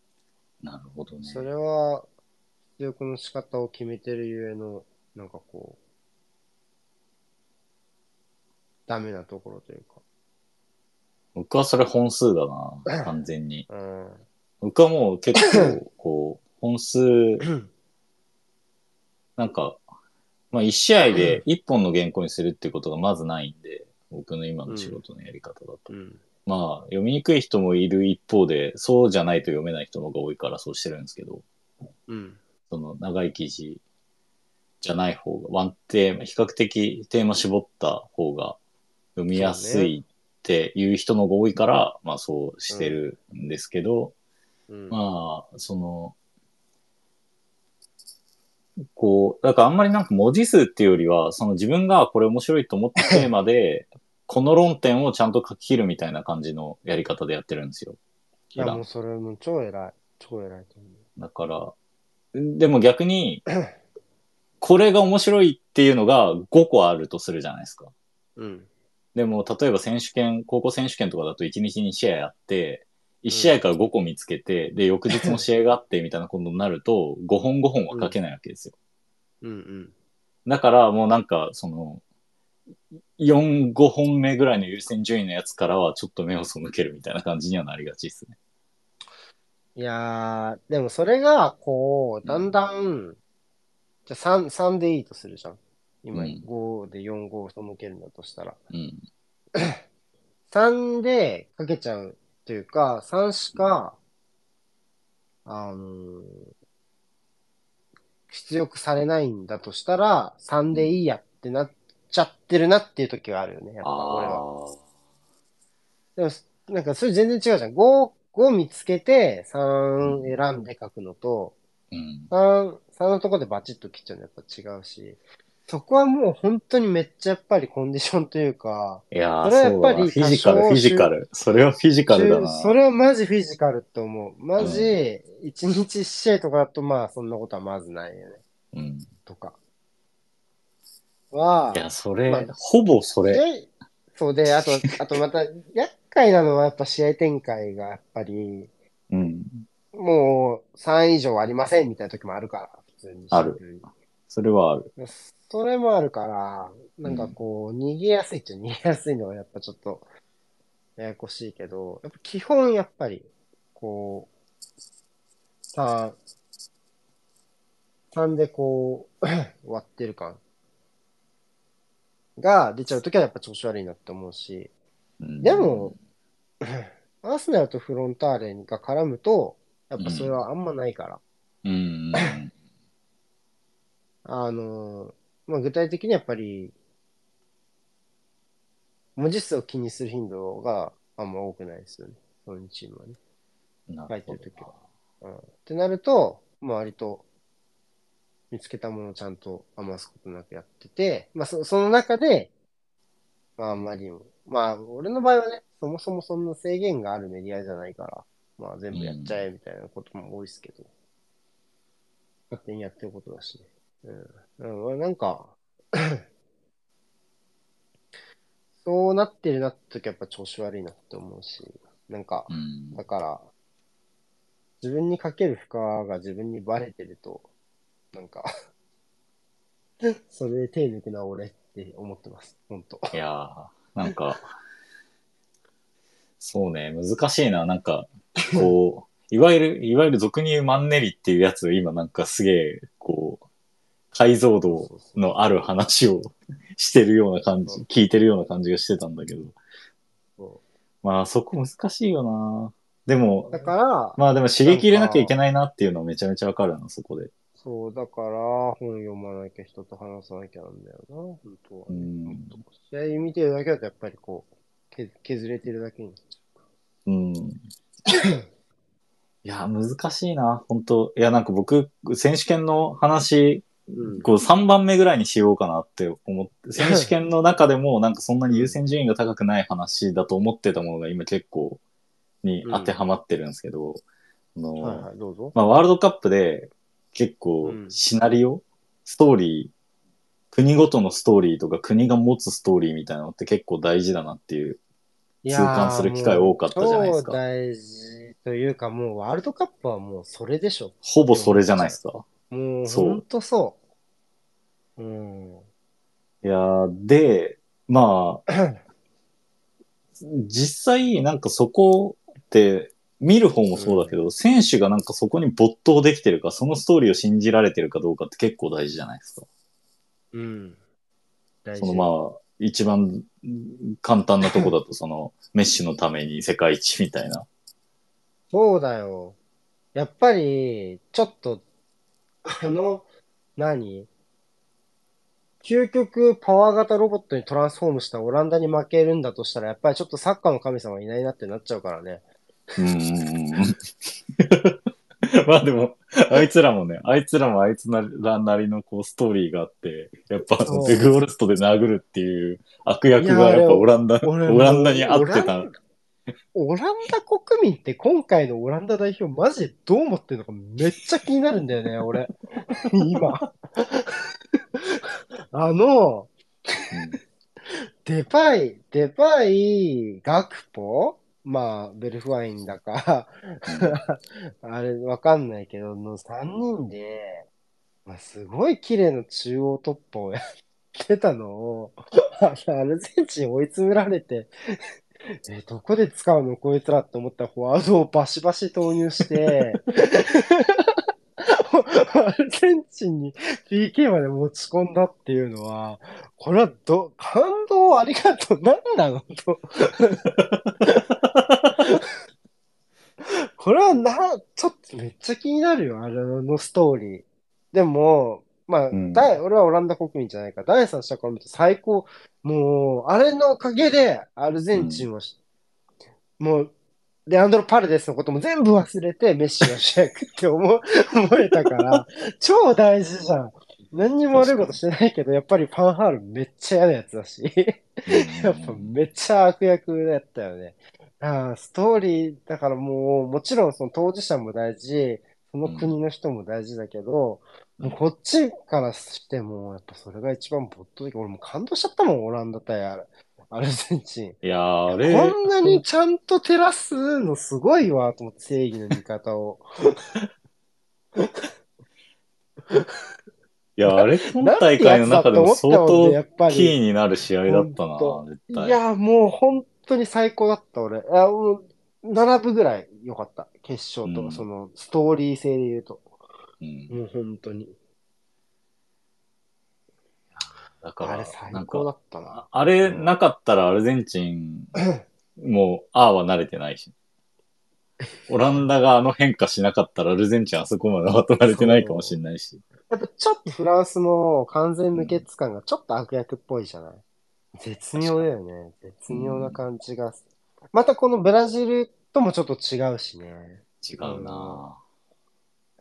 なるほどね。それは、出力の仕方を決めてるゆえの、なんかこう、ダメなところというか。僕はそれ本数だな、完全に。うん。僕はもう結構、こう、本数、なんか、まあ一試合で一本の原稿にするってことがまずないんで、僕の今の仕事のやり方だと。うん。まあ、読みにくい人もいる一方で、そうじゃないと読めない人の方が多いからそうしてるんですけど、うん。その長い記事じゃない方が、ワンテーマ、比較的テーマ絞った方が読みやすいっていう人の方が多いから、まあそうしてるんですけど、うん。まあ、その、こう、だからあんまりなんか文字数っていうよりは、その自分がこれ面白いと思った テーマで、この論点をちゃんと書き切るみたいな感じのやり方でやってるんですよ。いや、もうそれもう超偉い。超偉いと思だから、でも逆に、これが面白いっていうのが5個あるとするじゃないですか。う。うん。でも、例えば選手権、高校選手権とかだと1日に試合やって、1試合から5個見つけて、で、翌日も試合があってみたいなことになると、5本5本は書けないわけですよ。うんうん。だからもうなんか、その、4、5本目ぐらいの優先順位のやつからはちょっと目を背けるみたいな感じにはなりがちですね。いやー、でもそれが、こう、だんだん、じゃあ3、3でいいとするじゃん。今、うん5で4、5を背けるんだとしたら。うん。3でかけちゃうというか、3しか、あのー出力されないんだとしたら、3でいいやってなっちゃってるなっていう時があるよね、やっぱ俺は。あでも、なんかそれ全然違うじゃん。5、5見つけて3選んで書くのと、ーうん。3、3のとこでバチッと切っちゃうのやっぱ違うし、そこはもう本当にめっちゃやっぱりコンディションというか、いやー、それはやっぱりフィジカル、フィジカル。それはフィジカルだな。それはマジフィジカルって思う。マジ、1日1試合とかだとまあそんなことはまずないよね。うん。とか。は、いや、それ、まあほぼそれ。で、そうで、あと、あとまた、厄介なのはやっぱ試合展開がやっぱり、うん。もう3以上ありませんみたいな時もあるから、普通に。あるそれはある。それもあるから、なんかこう、逃げやすいっちゃ逃げやすいのはやっぱちょっと、ややこしいけど、やっぱ基本やっぱり、こう、3、3でこう、割ってる感が出ちゃうときはやっぱ調子悪いなって思うし、うんでも、アーセナルとフロンターレが絡むと、やっぱそれはあんまないから。うん。あの、まあ、具体的にやっぱり、文字数を気にする頻度があんま多くないですよね。そういうチームはね。な書いてるときは。うん。ってなると、まあ割と、見つけたものをちゃんと余すことなくやってて、まあそその中で、まああんまりも、まあ俺の場合はね、そもそもそんな制限があるメディアじゃないから、まあ全部やっちゃえみたいなことも多いですけど、勝手にやってることだしね。うん。うん、なんか、そうなってるなって時はやっぱ調子悪いなって思うし、なんか、うん。だから、自分にかける負荷が自分にバレてると、なんか、それで手抜くな俺って思ってます。ほんと。いやー、なんか、そうね、難しいな。なんか、こう、いわゆる、いわゆる俗に言うマンネリっていうやつ、今なんかすげえ、こう、解像度のある話を してるような感じ、聞いてるような感じがしてたんだけど。そまあそこ難しいよな。でもうだ、から、まあでも刺激入れなきゃいけないなっていうのはめちゃめちゃわかるな、そこで。そう、だから、本読まなきゃ人と話さなきゃなんだよな、本当は。うん。試合見てるだけだとやっぱりこう、け削れてるだけに。うん。いや、難しいな、本当いや、なんか僕、選手権の話、うん。こう3番目ぐらいにしようかなって思って、選手権の中でもなんかそんなに優先順位が高くない話だと思ってたものが今結構に当てはまってるんですけど、あのはいはい、どうぞ。まあ、ワールドカップで結構うんシナリオ、ストーリー、国ごとのストーリーとか国が持つストーリーみたいなのって結構大事だなっていう。痛痛感する機会多かったじゃないですか超大事というか、もうワールドカップはもうそれでしょ。ほぼそれじゃないですか。もうそうほんとそう。うん。いやーで、まあ、実際なんかそこって見る方もそうだけど、選手がなんかそこに没頭できてるか、そのストーリーを信じられてるかどうかって結構大事じゃないですか。うん。そのまあ、一番簡単なとこだと、その、メッシのために世界一みたいな。そうだよ。やっぱり、ちょっと、あの、何？究極パワー型ロボットにトランスフォームしたオランダに負けるんだとしたら、やっぱりちょっとサッカーの神様いないなってなっちゃうからね。うん。まあでも、あいつらもね、あいつらもあいつらなりのこうストーリーがあって、やっぱそうデグオルストで殴るっていう悪役がいややっぱオランダ、俺オランダに合ってたオラン。オランダ国民って今回のオランダ代表マジでどう思ってるのかめっちゃ気になるんだよね、俺。今。あの、デパイ、デパイ、ガクポ？まあ、ベルフワインだか、あれわかんないけど、の3人で、まあ、すごい綺麗な中央突破をやってたのを、アルゼンチン追い詰められて、え、どこで使うのこいつらって思ったらフォワードをバシバシ投入して、アルゼンチンに PK まで持ち込んだっていうのは、これはど、感動ありがとう。何なのと。これはな、ちょっとめっちゃ気になるよ、あれのストーリー。でも、まあ、うん第俺はオランダ国民じゃないから、第三者から見ると最高。もう、あれのおかげで、アルゼンチンはし、もう、レアンドロ・パルデスのことも全部忘れて、メッシが主役って思う 思えたから、超大事じゃん。何にも悪いことしてないけど、やっぱりファンハールめっちゃ嫌なやつだし、やっぱめっちゃ悪役だったよね。ああ、ストーリー、だからもう、もちろんその当事者も大事、その国の人も大事だけど、うんこっちからしても、やっぱそれが一番没頭的。俺もう感動しちゃったもん、オランダ対アルゼンチン。いやーあれ、こんなにちゃんと照らすのすごいわ、と思って、正義の味方を。いや、あれ、今大会の中でも相当キーになる試合だったな絶対。いや、もう本当に最高だった、俺。あもう並ぶぐらい良かった。決勝と、うんその、ストーリー性で言うと。うん、もう本当に。だから、あれ最なんか、高だったな。ああれなかったらアルゼンチン、もう、ああは慣れてないし。オランダがあの変化しなかったらアルゼンチンあそこまでは慣れてないかもしれないし。やっぱちょっとフランスも完全無欠感がちょっと悪役っぽいじゃない？絶妙だよね。絶妙な感じが。またこのブラジルともちょっと違うしね。違うな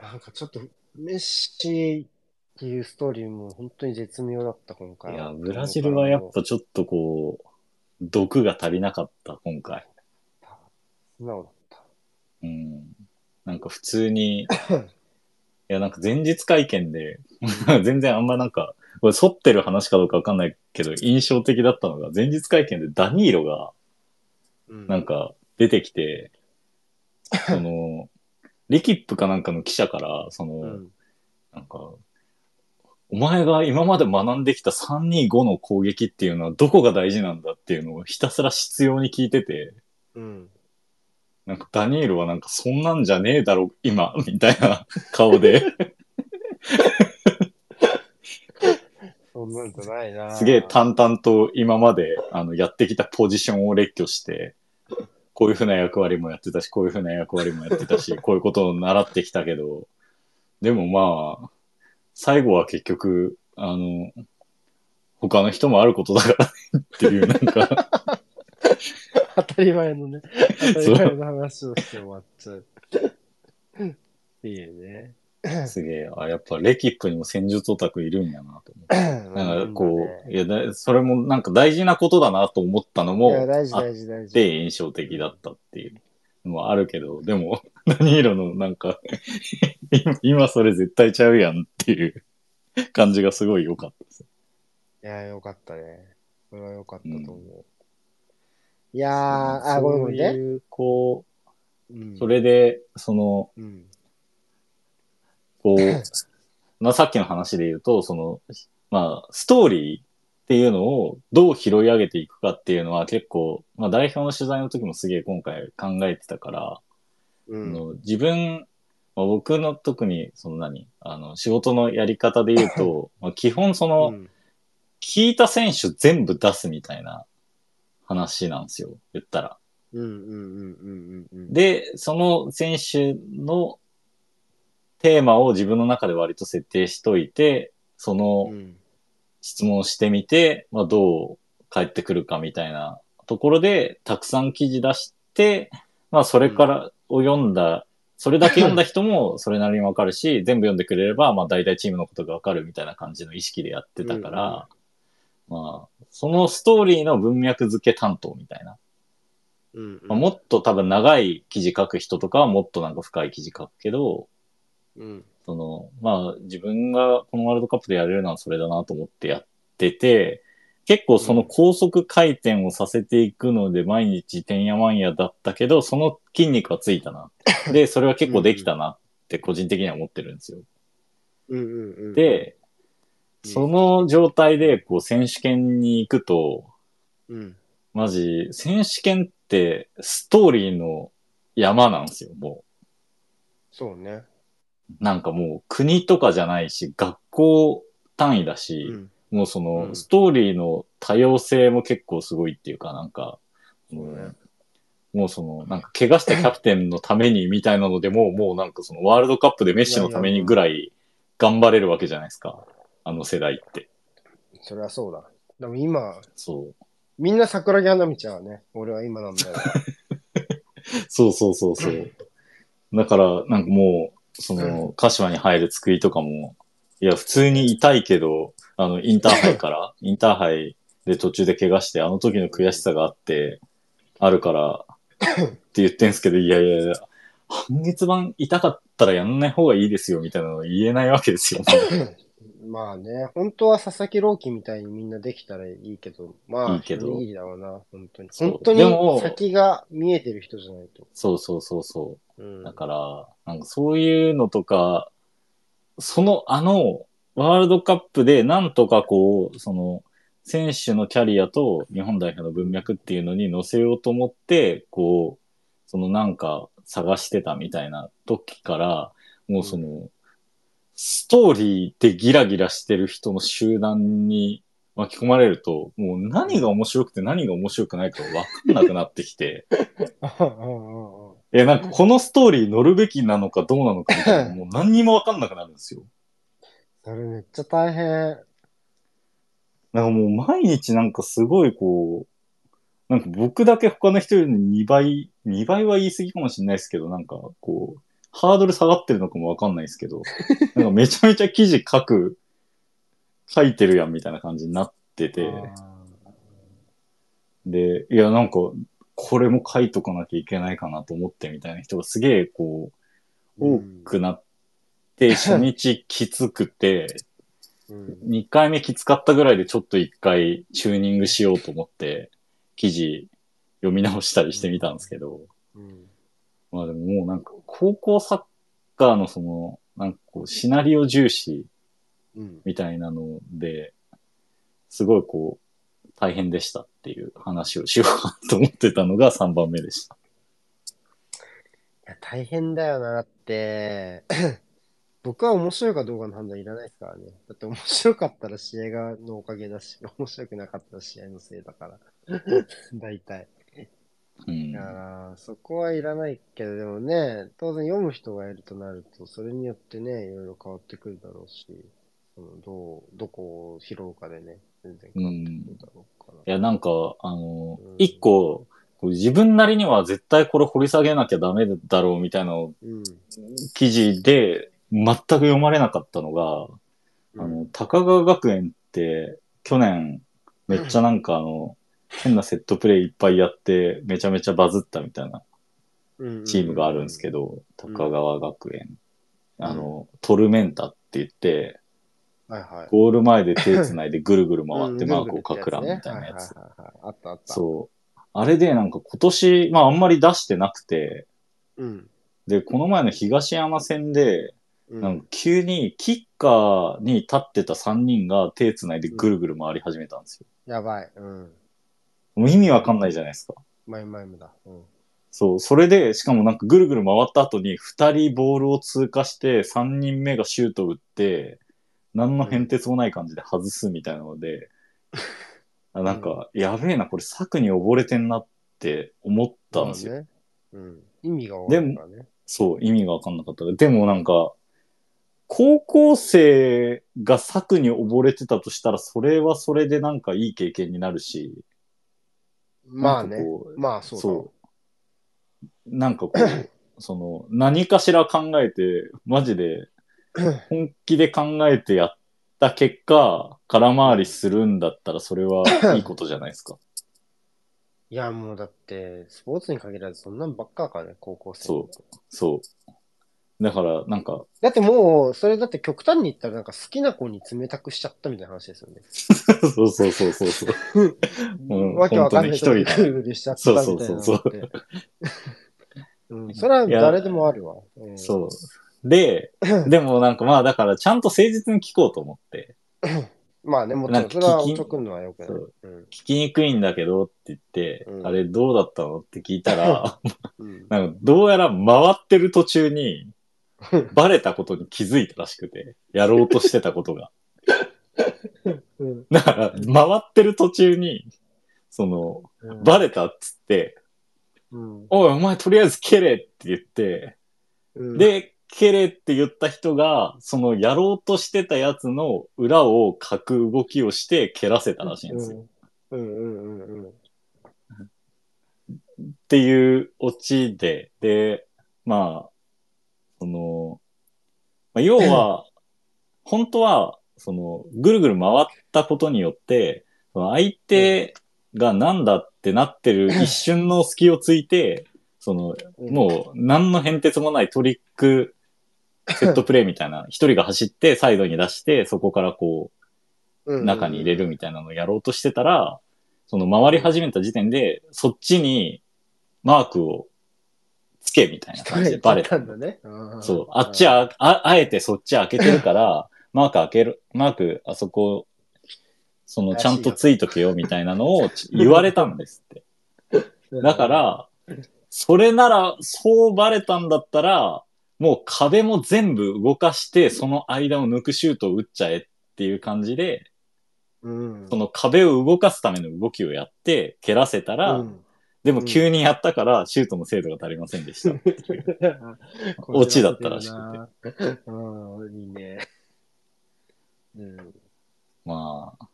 なんかちょっと、メッシっていうストーリーも本当に絶妙だった、今回いや、ブラジルはやっぱちょっとこう、毒が足りなかった、今回。素直だった。うん。なんか普通に、いや、なんか前日会見で、全然あんまなんか、これ沿ってる話かどうかわかんないけど、印象的だったのが、前日会見でダニーロが、うんなんか出てきて、その、リキップかなんかの記者から、その、うん。なんか、お前が今まで学んできた325の攻撃っていうのはどこが大事なんだっていうのをひたすら必要に聞いてて、うん。なんかダニールはなんかそんなんじゃねえだろ、今、みたいな顔で、そんなんじゃないな。すげえ淡々と今まであのやってきたポジションを列挙して、こういうふうな役割もやってたし、こういうふうな役割もやってたし、こういうことを習ってきたけど、でもまあ、最後は結局、あの、他の人もあることだからねっていう、なんか、当たり前のね、当たり前の話をして終わっちゃう。いいね。すげえ、あ、やっぱレキップにも戦術オタクいるんやなと思って。なんかこう、いやだ、それもなんか大事なことだなと思ったのも大事あっ大事大事。て印象的だったっていうのもあるけど、でも、何色のなんか今、今それ絶対ちゃうやんっていう感じがすごい良かったです。いや、よかったね。これはよかったと思う。いやー、あ、ごめんごめんね。そういう、こうんう、そ、れで、その、うん。こう、まあさっきの話で言うと、その、まあ、ストーリーっていうのをどう拾い上げていくかっていうのは結構、まあ代表の取材の時もすげえ今回考えてたから、うん。あの自分、まあ、僕の特にその何、あの、仕事のやり方で言うと、まあ基本その、うん聞いた選手全部出すみたいな話なんですよ、言ったら。で、その選手のテーマを自分の中で割と設定しといて、そのうん。質問してみて、まあ、どう返ってくるかみたいなところで、たくさん記事出して、まあ、それからを読んだ、それだけ読んだ人もそれなりにわかるし、全部読んでくれれば、まあ、大体チームのことがわかるみたいな感じの意識でやってたから、まあ、そのストーリーの文脈付け担当みたいな。うんまあ、もっと多分長い記事書く人とかはもっとなんか深い記事書くけど、うん。その、まあ自分がこのワールドカップでやれるのはそれだなと思ってやってて、結構その高速回転をさせていくので毎日てんやわんやだったけど、その筋肉はついたな。で、それは結構できたなって個人的には思ってるんですよ。うんうんうん。、で、その状態でこう選手権に行くと、うん。マジ、選手権ってストーリーの山なんですよ、もそうね。う。なんかもう国とかじゃないし、学校単位だし、うん。もうその、うんストーリーの多様性も結構すごいっていうか、なんか、そうねもうその、なんか怪我したキャプテンのためにみたいなのでも、もうなんかそのワールドカップでメッシのためにぐらい頑張れるわけじゃないですか。あの世代って。それはそうだ。でも今、そう。みんな桜木花道ちゃんはね、俺は今なんだよ。そうそうそうそう。だから、なんかもう、その、鹿島に入る救いとかも、いや、普通に痛いけど、あの、インターハイから、インターハイで途中で怪我して、あの時の悔しさがあって、あるから、って言ってんすけど、いやいやいや、半月板痛かったらやんない方がいいですよ、みたいなの言えないわけですよ。まあね、本当は佐々木朗希みたいにみんなできたらいいけど、まあ、いいけどいいだろうな、本当に。そう本当でもに先が見えてる人じゃないと。そうそうそうそう。うん。だから、なんかそういうのとか、そのあの、ワールドカップでなんとかこう、その、選手のキャリアと日本代表の文脈っていうのに乗せようと思って、こう、そのなんか探してたみたいな時から、もうその、ストーリーでギラギラしてる人の集団に巻き込まれると、もう何が面白くて何が面白くないか分かんなくなってきて、うんうんうんいや、なんかこのストーリー乗るべきなのかどうなのかみたいな、もう何にもわかんなくなるんですよ。それめっちゃ大変。なんかもう毎日なんかすごいこう、なんか僕だけ他の人より2倍、2倍は言い過ぎかもしれないですけど、なんかこう、ハードル下がってるのかもわかんないですけど、なんかめちゃめちゃ記事書く書いてるやんみたいな感じになってて、あで、いや、なんか、これも書いとかなきゃいけないかなと思ってみたいな人がすげえ、こう、ー多くなって、初日きつくて、うん。2回目きつかったぐらいでちょっと1回チューニングしようと思って、記事読み直したりしてみたんですけど、うんまあでももうなんか、高校サッカーのその、なんかこう、シナリオ重視うんみたいなので、すごいこう、大変でしたっていう話をしようかなと思ってたのが3番目でした。いや、大変だよな。だって、僕は面白いかどうかの判断いらないですからね。だって面白かったら試合がのおかげだし、面白くなかったら試合のせいだから。大体。うん。だから、そこはいらないけど、でもね、当然読む人がいるとなると、それによってね、いろいろ変わってくるだろうし、そのどう、どこを拾うかでね、全然変わってくるだろうから。いや、なんか、あのうん、一個、自分なりには絶対これ掘り下げなきゃダメだろうみたいなうん。記事で全く読まれなかったのが、あの、高川学園って去年めっちゃなんかあの、変なセットプレイいっぱいやってめちゃめちゃバズったみたいなうんチームがあるんですけど、うん高川学園。うんあの、トルメンタって言って、はいはい。ゴール前で手繋いでぐるぐる回ってうんマークを書くらみたいなやつ。あったあった。そう。あれでなんか今年、まああんまり出してなくて、う。うん。で、この前の東山戦で、うん。なんか急にキッカーに立ってた3人が手繋いでぐるぐる回り始めたんですよ。やばい。うん。もう意味わかんないじゃないですか。マイマイムだ。うん。そう、それで、しかもなんかぐるぐる回った後に2人ボールを通過して3人目がシュート打って、何の変哲もない感じで外すみたいなので、あなんか、やべえな、これ策に溺れてんなって思ったんですよ。そうん。意味がわかんなね。そう、意味がわかんなかった。でもなんか、高校生が策に溺れてたとしたら、それはそれでなんかいい経験になるし、まあねまあそうだ。そう。なんかこう、その、何かしら考えて、マジで、本気で考えてやった結果、空回りするんだったら、それは いいことじゃないですか。いや、もうだって、スポーツに限らずそんなんばっかだからね、高校生。そうそう。だから、なんか、だってもう、それだって極端に言ったらなんか好きな子に冷たくしちゃったみたいな話ですよね。そうそうそうそうそう。うんわけわかんない人がぐるぐるしちゃったみたいなのって。そうそうそううん、それは誰でもあるわ。うんそう。で、でもなんかまあだからちゃんと誠実に聞こうと思って、まあね、もちろん、なんかそれはおちょくんのはよくない。聞きにくいんだけどって言って、うんあれどうだったのって聞いたら、うんなんかどうやら回ってる途中に、バレたことに気づいたらしくて、やろうとしてたことが。うん。だから、回ってる途中に、その、うん。バレたっつって、うん。おい、お前とりあえず蹴れって言って、うん。で、蹴れって言った人が、そのやろうとしてたやつの裏をかく動きをして蹴らせたらしいんですよ。うん。うん。うん。うん。うん。っていうオチで、で、まあ、その、まあ、要は、本当は、その、ぐるぐる回ったことによって、その相手がなんだってなってる一瞬の隙をついて、その、うん。もう何の変哲もないトリックセットプレイみたいな、一人が走ってサイドに出して、そこからこう、中に入れるみたいなのをやろうとしてたら、その回り始めた時点で、そっちにマークをつけみたいな感じでバレた。んだね。そう。あっちは、あ、あえてそっち開けてるから、マーク開ける、マークあそこ、そのちゃんとついとけよみたいなのをち言われたんですって。だか、ら、それなら、そうバレたんだったら、もう壁も全部動かして、その間を抜くシュートを打っちゃえっていう感じで、うん。その壁を動かすための動きをやって、蹴らせたら、うんでも急にやったから、シュートの精度が足りませんでした。オチだったらしくて。うん、いいね。うん。まあ、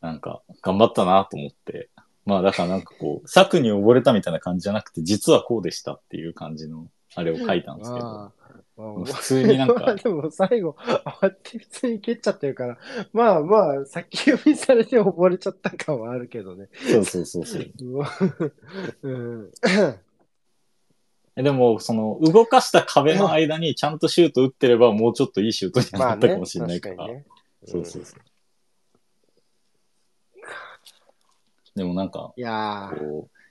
なんか、頑張ったなと思って。まあ、だからなんかこう、策に溺れたみたいな感じじゃなくて、実はこうでしたっていう感じの、あれを書いたんですけど。ああまあ普通になんかまあ でも最後、慌てて普通に蹴っちゃってるから、まあまあ、先読みされて溺れちゃった感はあるけどね。そうそうそうそう。うん。えでも、その、動かした壁の間にちゃんとシュート打ってれば、もうちょっといいシュートになったかも、しれないから。確かにね。そうそうそう。でもなんか、いや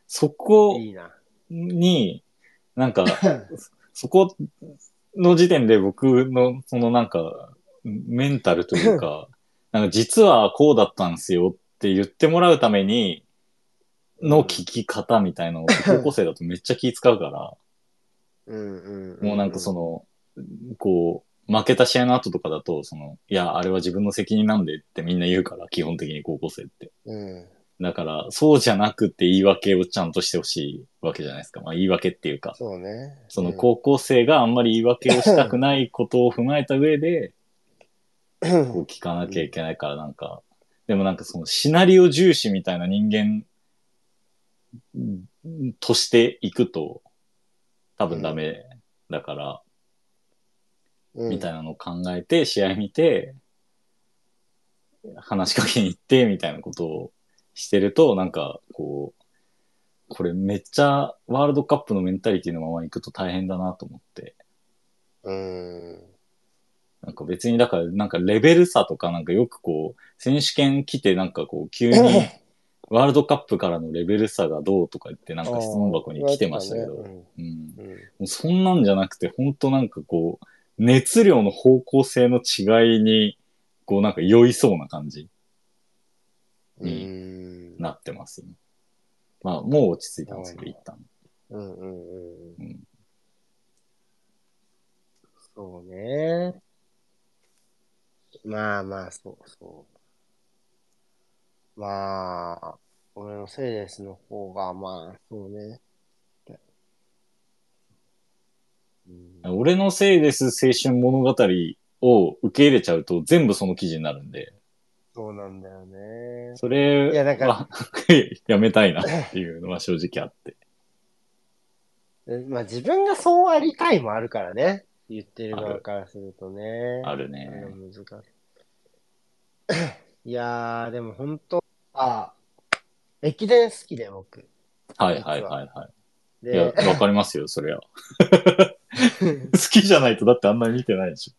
そこー、いいな。に、なんか、そこの時点で僕の、そのなんか、メンタルというか、なんか実はこうだったんですよって言ってもらうために、の聞き方みたいなのを高校生だとめっちゃ気使うから。もうなんかその、こう、負けた試合の後とかだと、その、いや、あれは自分の責任なんでってみんな言うから、基本的に高校生って。うん。だから、そうじゃなくて言い訳をちゃんとしてほしいわけじゃないですか。まあ言い訳っていうか、そうね。その高校生があんまり言い訳をしたくないことを踏まえた上で、こう聞かなきゃいけないからなんか、でもなんかそのシナリオ重視みたいな人間んとしていくと多分ダメだから、うん、みたいなのを考えて、試合見て、話しかけに行って、みたいなことをしてると、なんか、こう、これめっちゃワールドカップのメンタリティのまま行くと大変だなと思って。うん。なんか別に、だからなんかレベル差とかなんかよくこう、選手権来てなんかこう、急にワールドカップからのレベル差がどうとか言ってなんか質問箱に来てましたけど、うん。うん。うんもうそんなんじゃなくて、本当なんかこう、熱量の方向性の違いに、こうなんか酔いそうな感じうにん。なってます、ね。まあ、もう落ち着いたんですけど、うん一旦。うんうんうん。うん。そうね。まあまあ、そうそう。まあ、俺のセイレスの方が、まあ、そうね。うん、俺のせいです青春物語を受け入れちゃうと全部その記事になるんで、そうなんだよね。それいやなんかは やめたいなっていうのは正直あって。でまあ自分がそうありたいもあるからね。言ってる側からするとね。あるね。難しい。いやー、でも本当あ、駅伝好きで僕。はいはいはいはい。いでや、、わかりますよ、それは。好きじゃないとだってあんなに見てないでし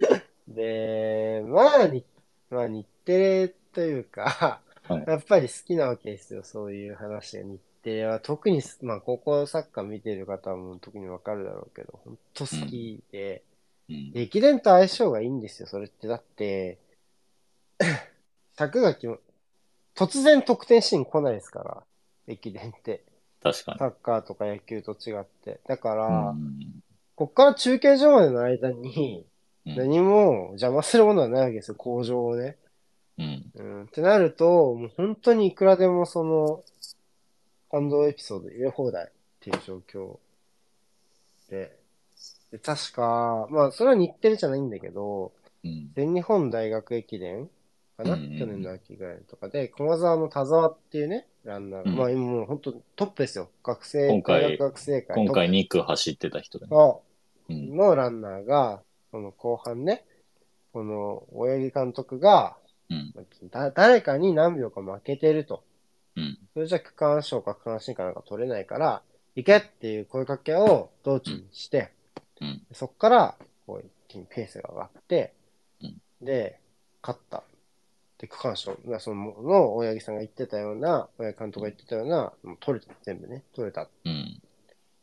で、まあに、まあ日テレというか、はいやっぱり好きなわけですよ、そういう話が。日テレは特に、まあ高校サッカー見てる方はもう特にわかるだろうけど、本当好きで、ょ。うん。駅伝と相性がいいんですよ、それって。だって、尺が決ま、突然得点シーン来ないですから、駅伝って。確かに。サッカーとか野球と違って。だから、うんこっから中継所までの間に、うん何も邪魔するものはないわけですよ、工場をね。うん。うん。ってなると、もう本当にいくらでもその、感動エピソード入れ放題っていう状況で。で、確か、まあ、それは日テレじゃないんだけど、うん。全日本大学駅伝かな、うん去年の秋ぐらいとかで、駒沢の田沢っていうね、ランナーが、うんまあ今もう本当トップですよ。学生、今回大学学生会今回ト2区走ってた人でップ。のうん。のランナーが、その後半ね、この、親木監督が、うん。だ誰かに何秒か負けてると。うん。それじゃ区間賞か区間新かなんか取れないから、行けっていう声かけを道中にして、うん。そっから、こう一気にペースが上がって、うんで、勝った。で、区間賞、まあその、の、大八木さんが言ってたような、大八木監督が言ってたような、もう取れた、全部ね、取れた。うん。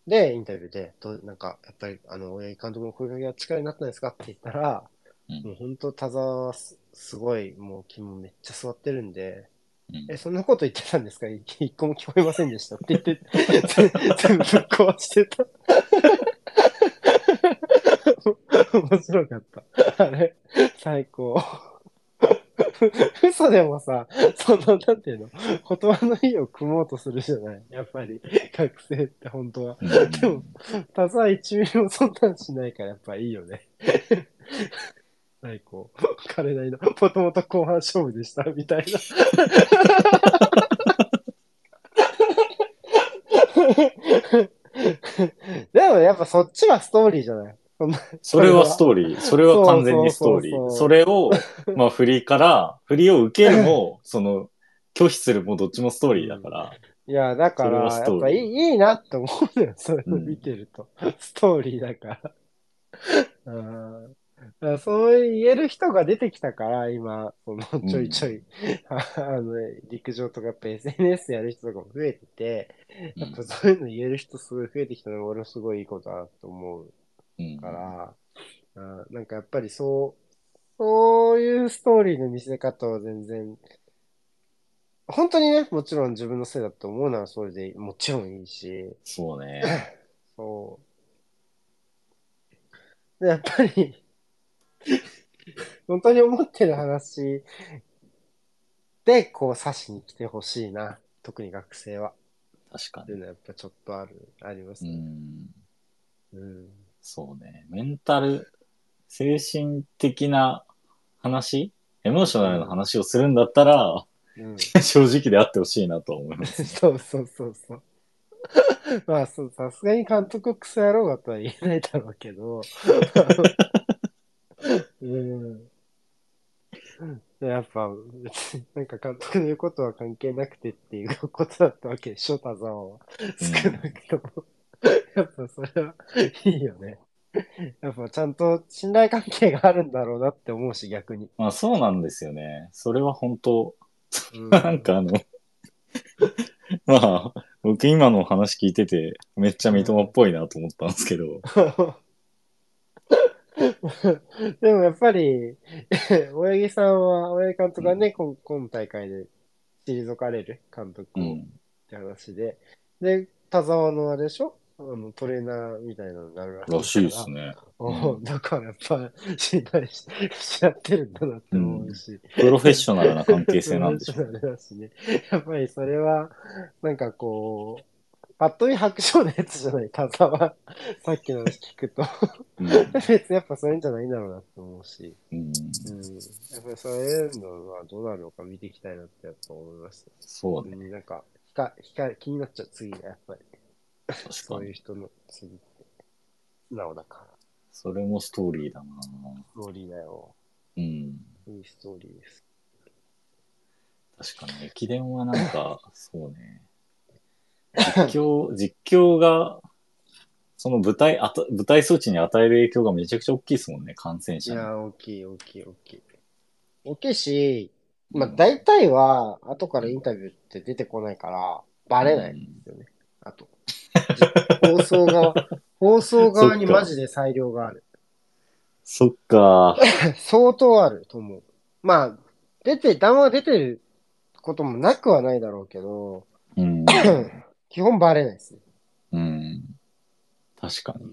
で、インタビューで、どうなんか、やっぱり、あの、大八木監督の声かけが力になったんですかって言ったら、うんもう本当、田沢はすすごい、もう肝めっちゃ座ってるんで、うんえ、そんなこと言ってたんですか？い一個も聞こえませんでした？って言って、全全部ぶっ壊してた。面白かった。あれ、最高。嘘でもさ、その、なんていうの、言葉の意を組もうとするじゃない？やっぱり、学生って本当は。うんでも、ただ1ミリもそんなんしないからやっぱいいよね。最高。彼 なりの、もともと後半勝負でした、みたいな。でもやっぱそっちはストーリーじゃない？それはストーリー。それは完全にストーリー。それを、まあ振りから、振りを受けるも、その、拒否するもどっちもストーリーだから。いや、だから、それはストーリーやっぱいいいいなって思うのよ、そういうの見てると。ストーリーだから。うんだからそう言える人が出てきたから、今、そのちょいちょい、あの、陸上とかやっぱ SNS やる人とかも増えてて、やっぱそういうの言える人すごい増えてきたのが俺はすごいいいことだなと思ううん。から、うんなんかやっぱりそう、そういうストーリーの見せ方は全然、本当にね、もちろん自分のせいだと思うならそれでもちろんいいし、そうね。そう。で、やっぱり、本当に思ってる話で、こう、刺しに来てほしいな。特に学生は。確かに。っていうのはやっぱちょっとある、ありますうね。ん。うん。そうね。メンタル、精神的な話？エモーショナルな話をするんだったら、うん。正直であってほしいなと思います。そうそうそうそう。まあ、そうさすがに監督クソ野郎だとは言えないだろうけど。うん。やっぱ、別になんか監督の言うことは関係なくてっていうことだったわけでしょ、田沢は。少なくとも。やっぱそれはいいよね。やっぱちゃんと信頼関係があるんだろうなって思うし、逆に。まあそうなんですよね。それは本当、うんなんかあの、まあ、僕今の話聞いてて、めっちゃ三笘っぽいなと思ったんですけど、でもやっぱり、大八木さんは、大八木監督がね、今今大会で退かれる監督をっうん。て話で、で、田沢のあれでしょ？あのトレーナーみたいなのになるらしいから。らしいですね。うんだからやっぱ、信頼しし合ってるんだなって思うし。プロフェッショナルな関係性なんでしょう。ね。やっぱりそれは、なんかこう、パッと見白鳥のやつじゃない、田沢。さっきの話聞くと。うん別にやっぱそういうんじゃないんだろうなって思うし。うん、うん。やっぱりそういうのはどうなるのか見ていきたいなってやっぱ思いました。そうね。うんなんか、ひか、ひか、気になっちゃう、次がやっぱり。確かに。そういう人の次って。素直だから。それもストーリーだなストーリーだよ。うん。いいストーリーです。確かに、駅伝はなんか、そうね。実況、実況が、その舞台、あた舞台装置に与える影響がめちゃくちゃ大きいですもんね、感染者に。いや、大きい、大きい、大きい。大きいし、まあ、大体は、後からインタビューって出てこないから、バレないんですよね。あと。放送側、放送側にマジで裁量がある。そっか。相当あると思う。まあ、出て、談話出てることもなくはないだろうけど、うん。基本バレないですね。うん。確かに。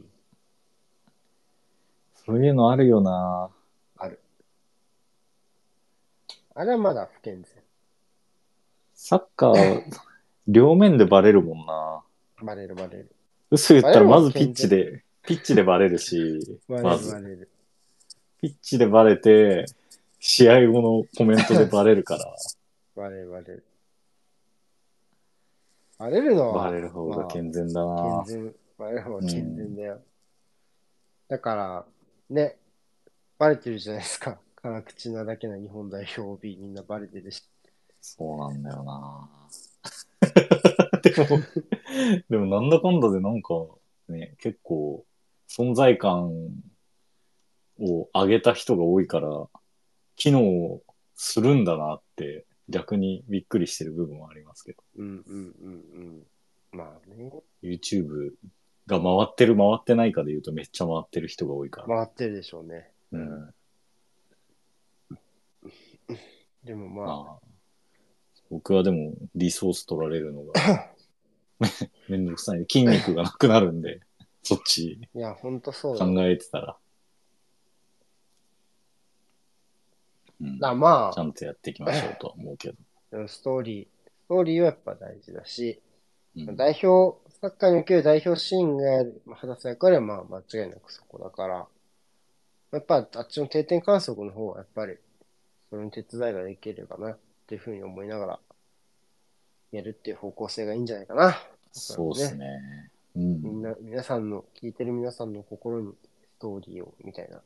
そういうのあるよなある。あれはまだ不健全。サッカー、両面でバレるもんなバレるバレる。嘘言ったらまずピッチで、ピッチでバレるし、バレるまずバレる。ピッチでバレて、試合後のコメントでバレるから、バレるバレる。バレるのは、バレる方が健全だまなあ健全。バレる方が健全だよ。だから、ね、バレてるじゃないですか。辛口なだけな日本代表 OB みんなバレてるし。そうなんだよな でも、でもなんだかんだでなんかね、結構存在感を上げた人が多いから、機能するんだなって逆にびっくりしてる部分はありますけど。うんうんうんうん。まあね、YouTube が回ってる回ってないかで言うとめっちゃ回ってる人が多いから。回ってるでしょうね。うん。でもまあ、まあ、僕はでもリソース取られるのがめ めんどくさい。筋肉がなくなるんで、そっちいや、ほんとそうだ。考えてたら。うん、だまちゃんとやっていきましょうとは思うけど。あ、ストーリー、ストーリーはやっぱ大事だし、うん代表、サッカーにおける代表シーンが果たす役割はまあ間違いなくそこだから、やっぱあっちの定点観測の方はやっぱり、それに手伝いができればなっていうふうに思いながら、やるっていう方向性がいいんじゃないかな。そうですね。うん。みんな、皆さんの、聞いてる皆さんの心にトーリーを、みたいな。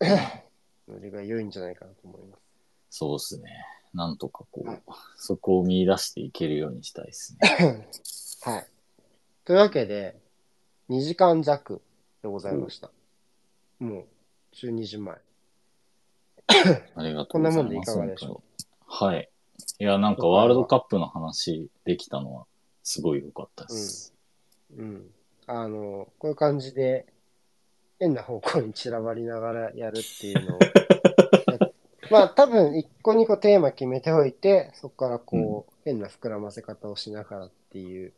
のりが良いんじゃないかなと思います。そうですね。なんとかこう、そこを見出していけるようにしたいですね。はい。というわけで、2時間弱でございました。もう、12時前。ありがとこなもんでいうんございます。かがでしょはい。いや、なんかワールドカップの話できたのはすごい良かったです。う。うん。あの、こういう感じで、変な方向に散らばりながらやるっていうのを、まあ多分一個二個テーマ決めておいて、そこからこう、変な膨らませ方をしながらっていう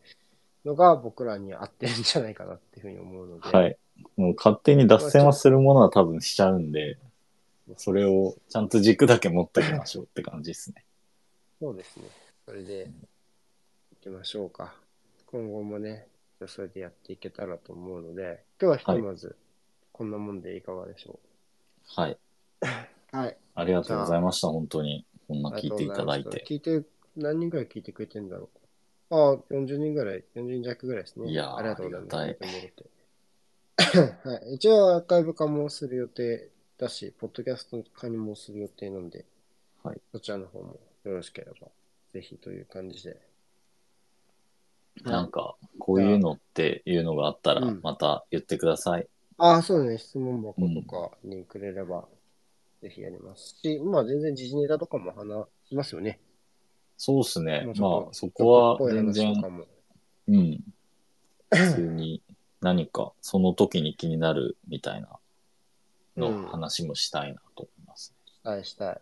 のが僕らに合ってるんじゃないかなっていうふうに思うので、はい。もう勝手に脱線はするものは多分しちゃうんで、それをちゃんと軸だけ持っておきましょうって感じですね。そうですね。それで、行きましょうか。今後もね、じゃあそれでやっていけたらと思うので、今日はひとまず、こんなもんでいかがでしょはい。う。はい。ありがとうございました。本当に。こんな聞いうていただいござて。聞いて、何人ぐらい聞いてくれてんだろう。ああ、40人ぐらい、40人弱ぐらいですね。いやーありがとうございます。あり聞いてもらってはい。一応アーカイブ化もする予定だし、ポッドキャスト化にもする予定なんで、はい。そちらの方もよろしければ、ぜひという感じで。なんか、こういうのっていうのがあったらうん、また言ってください。ああ、そうね。質問箱とかにくれれば、ぜひやりますし、まあ全然時事ネタとかも話しますよね。そうですねまあ、そこは全然。うん。普通に何か、その時に気になるみたいなうんの話もしたいなと思います。したいしたい。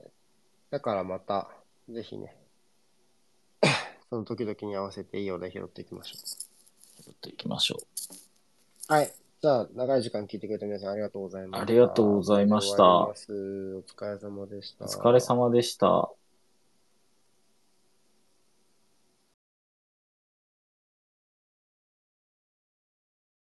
だからまた、ぜひね、その時々に合わせていいお題拾っていきましょやっていきましょう。う。はい。じゃあ、長い時間聞いてくれた皆さんありがとうございました。ありがとうございましたお疲れ様でした。お疲れ様でした。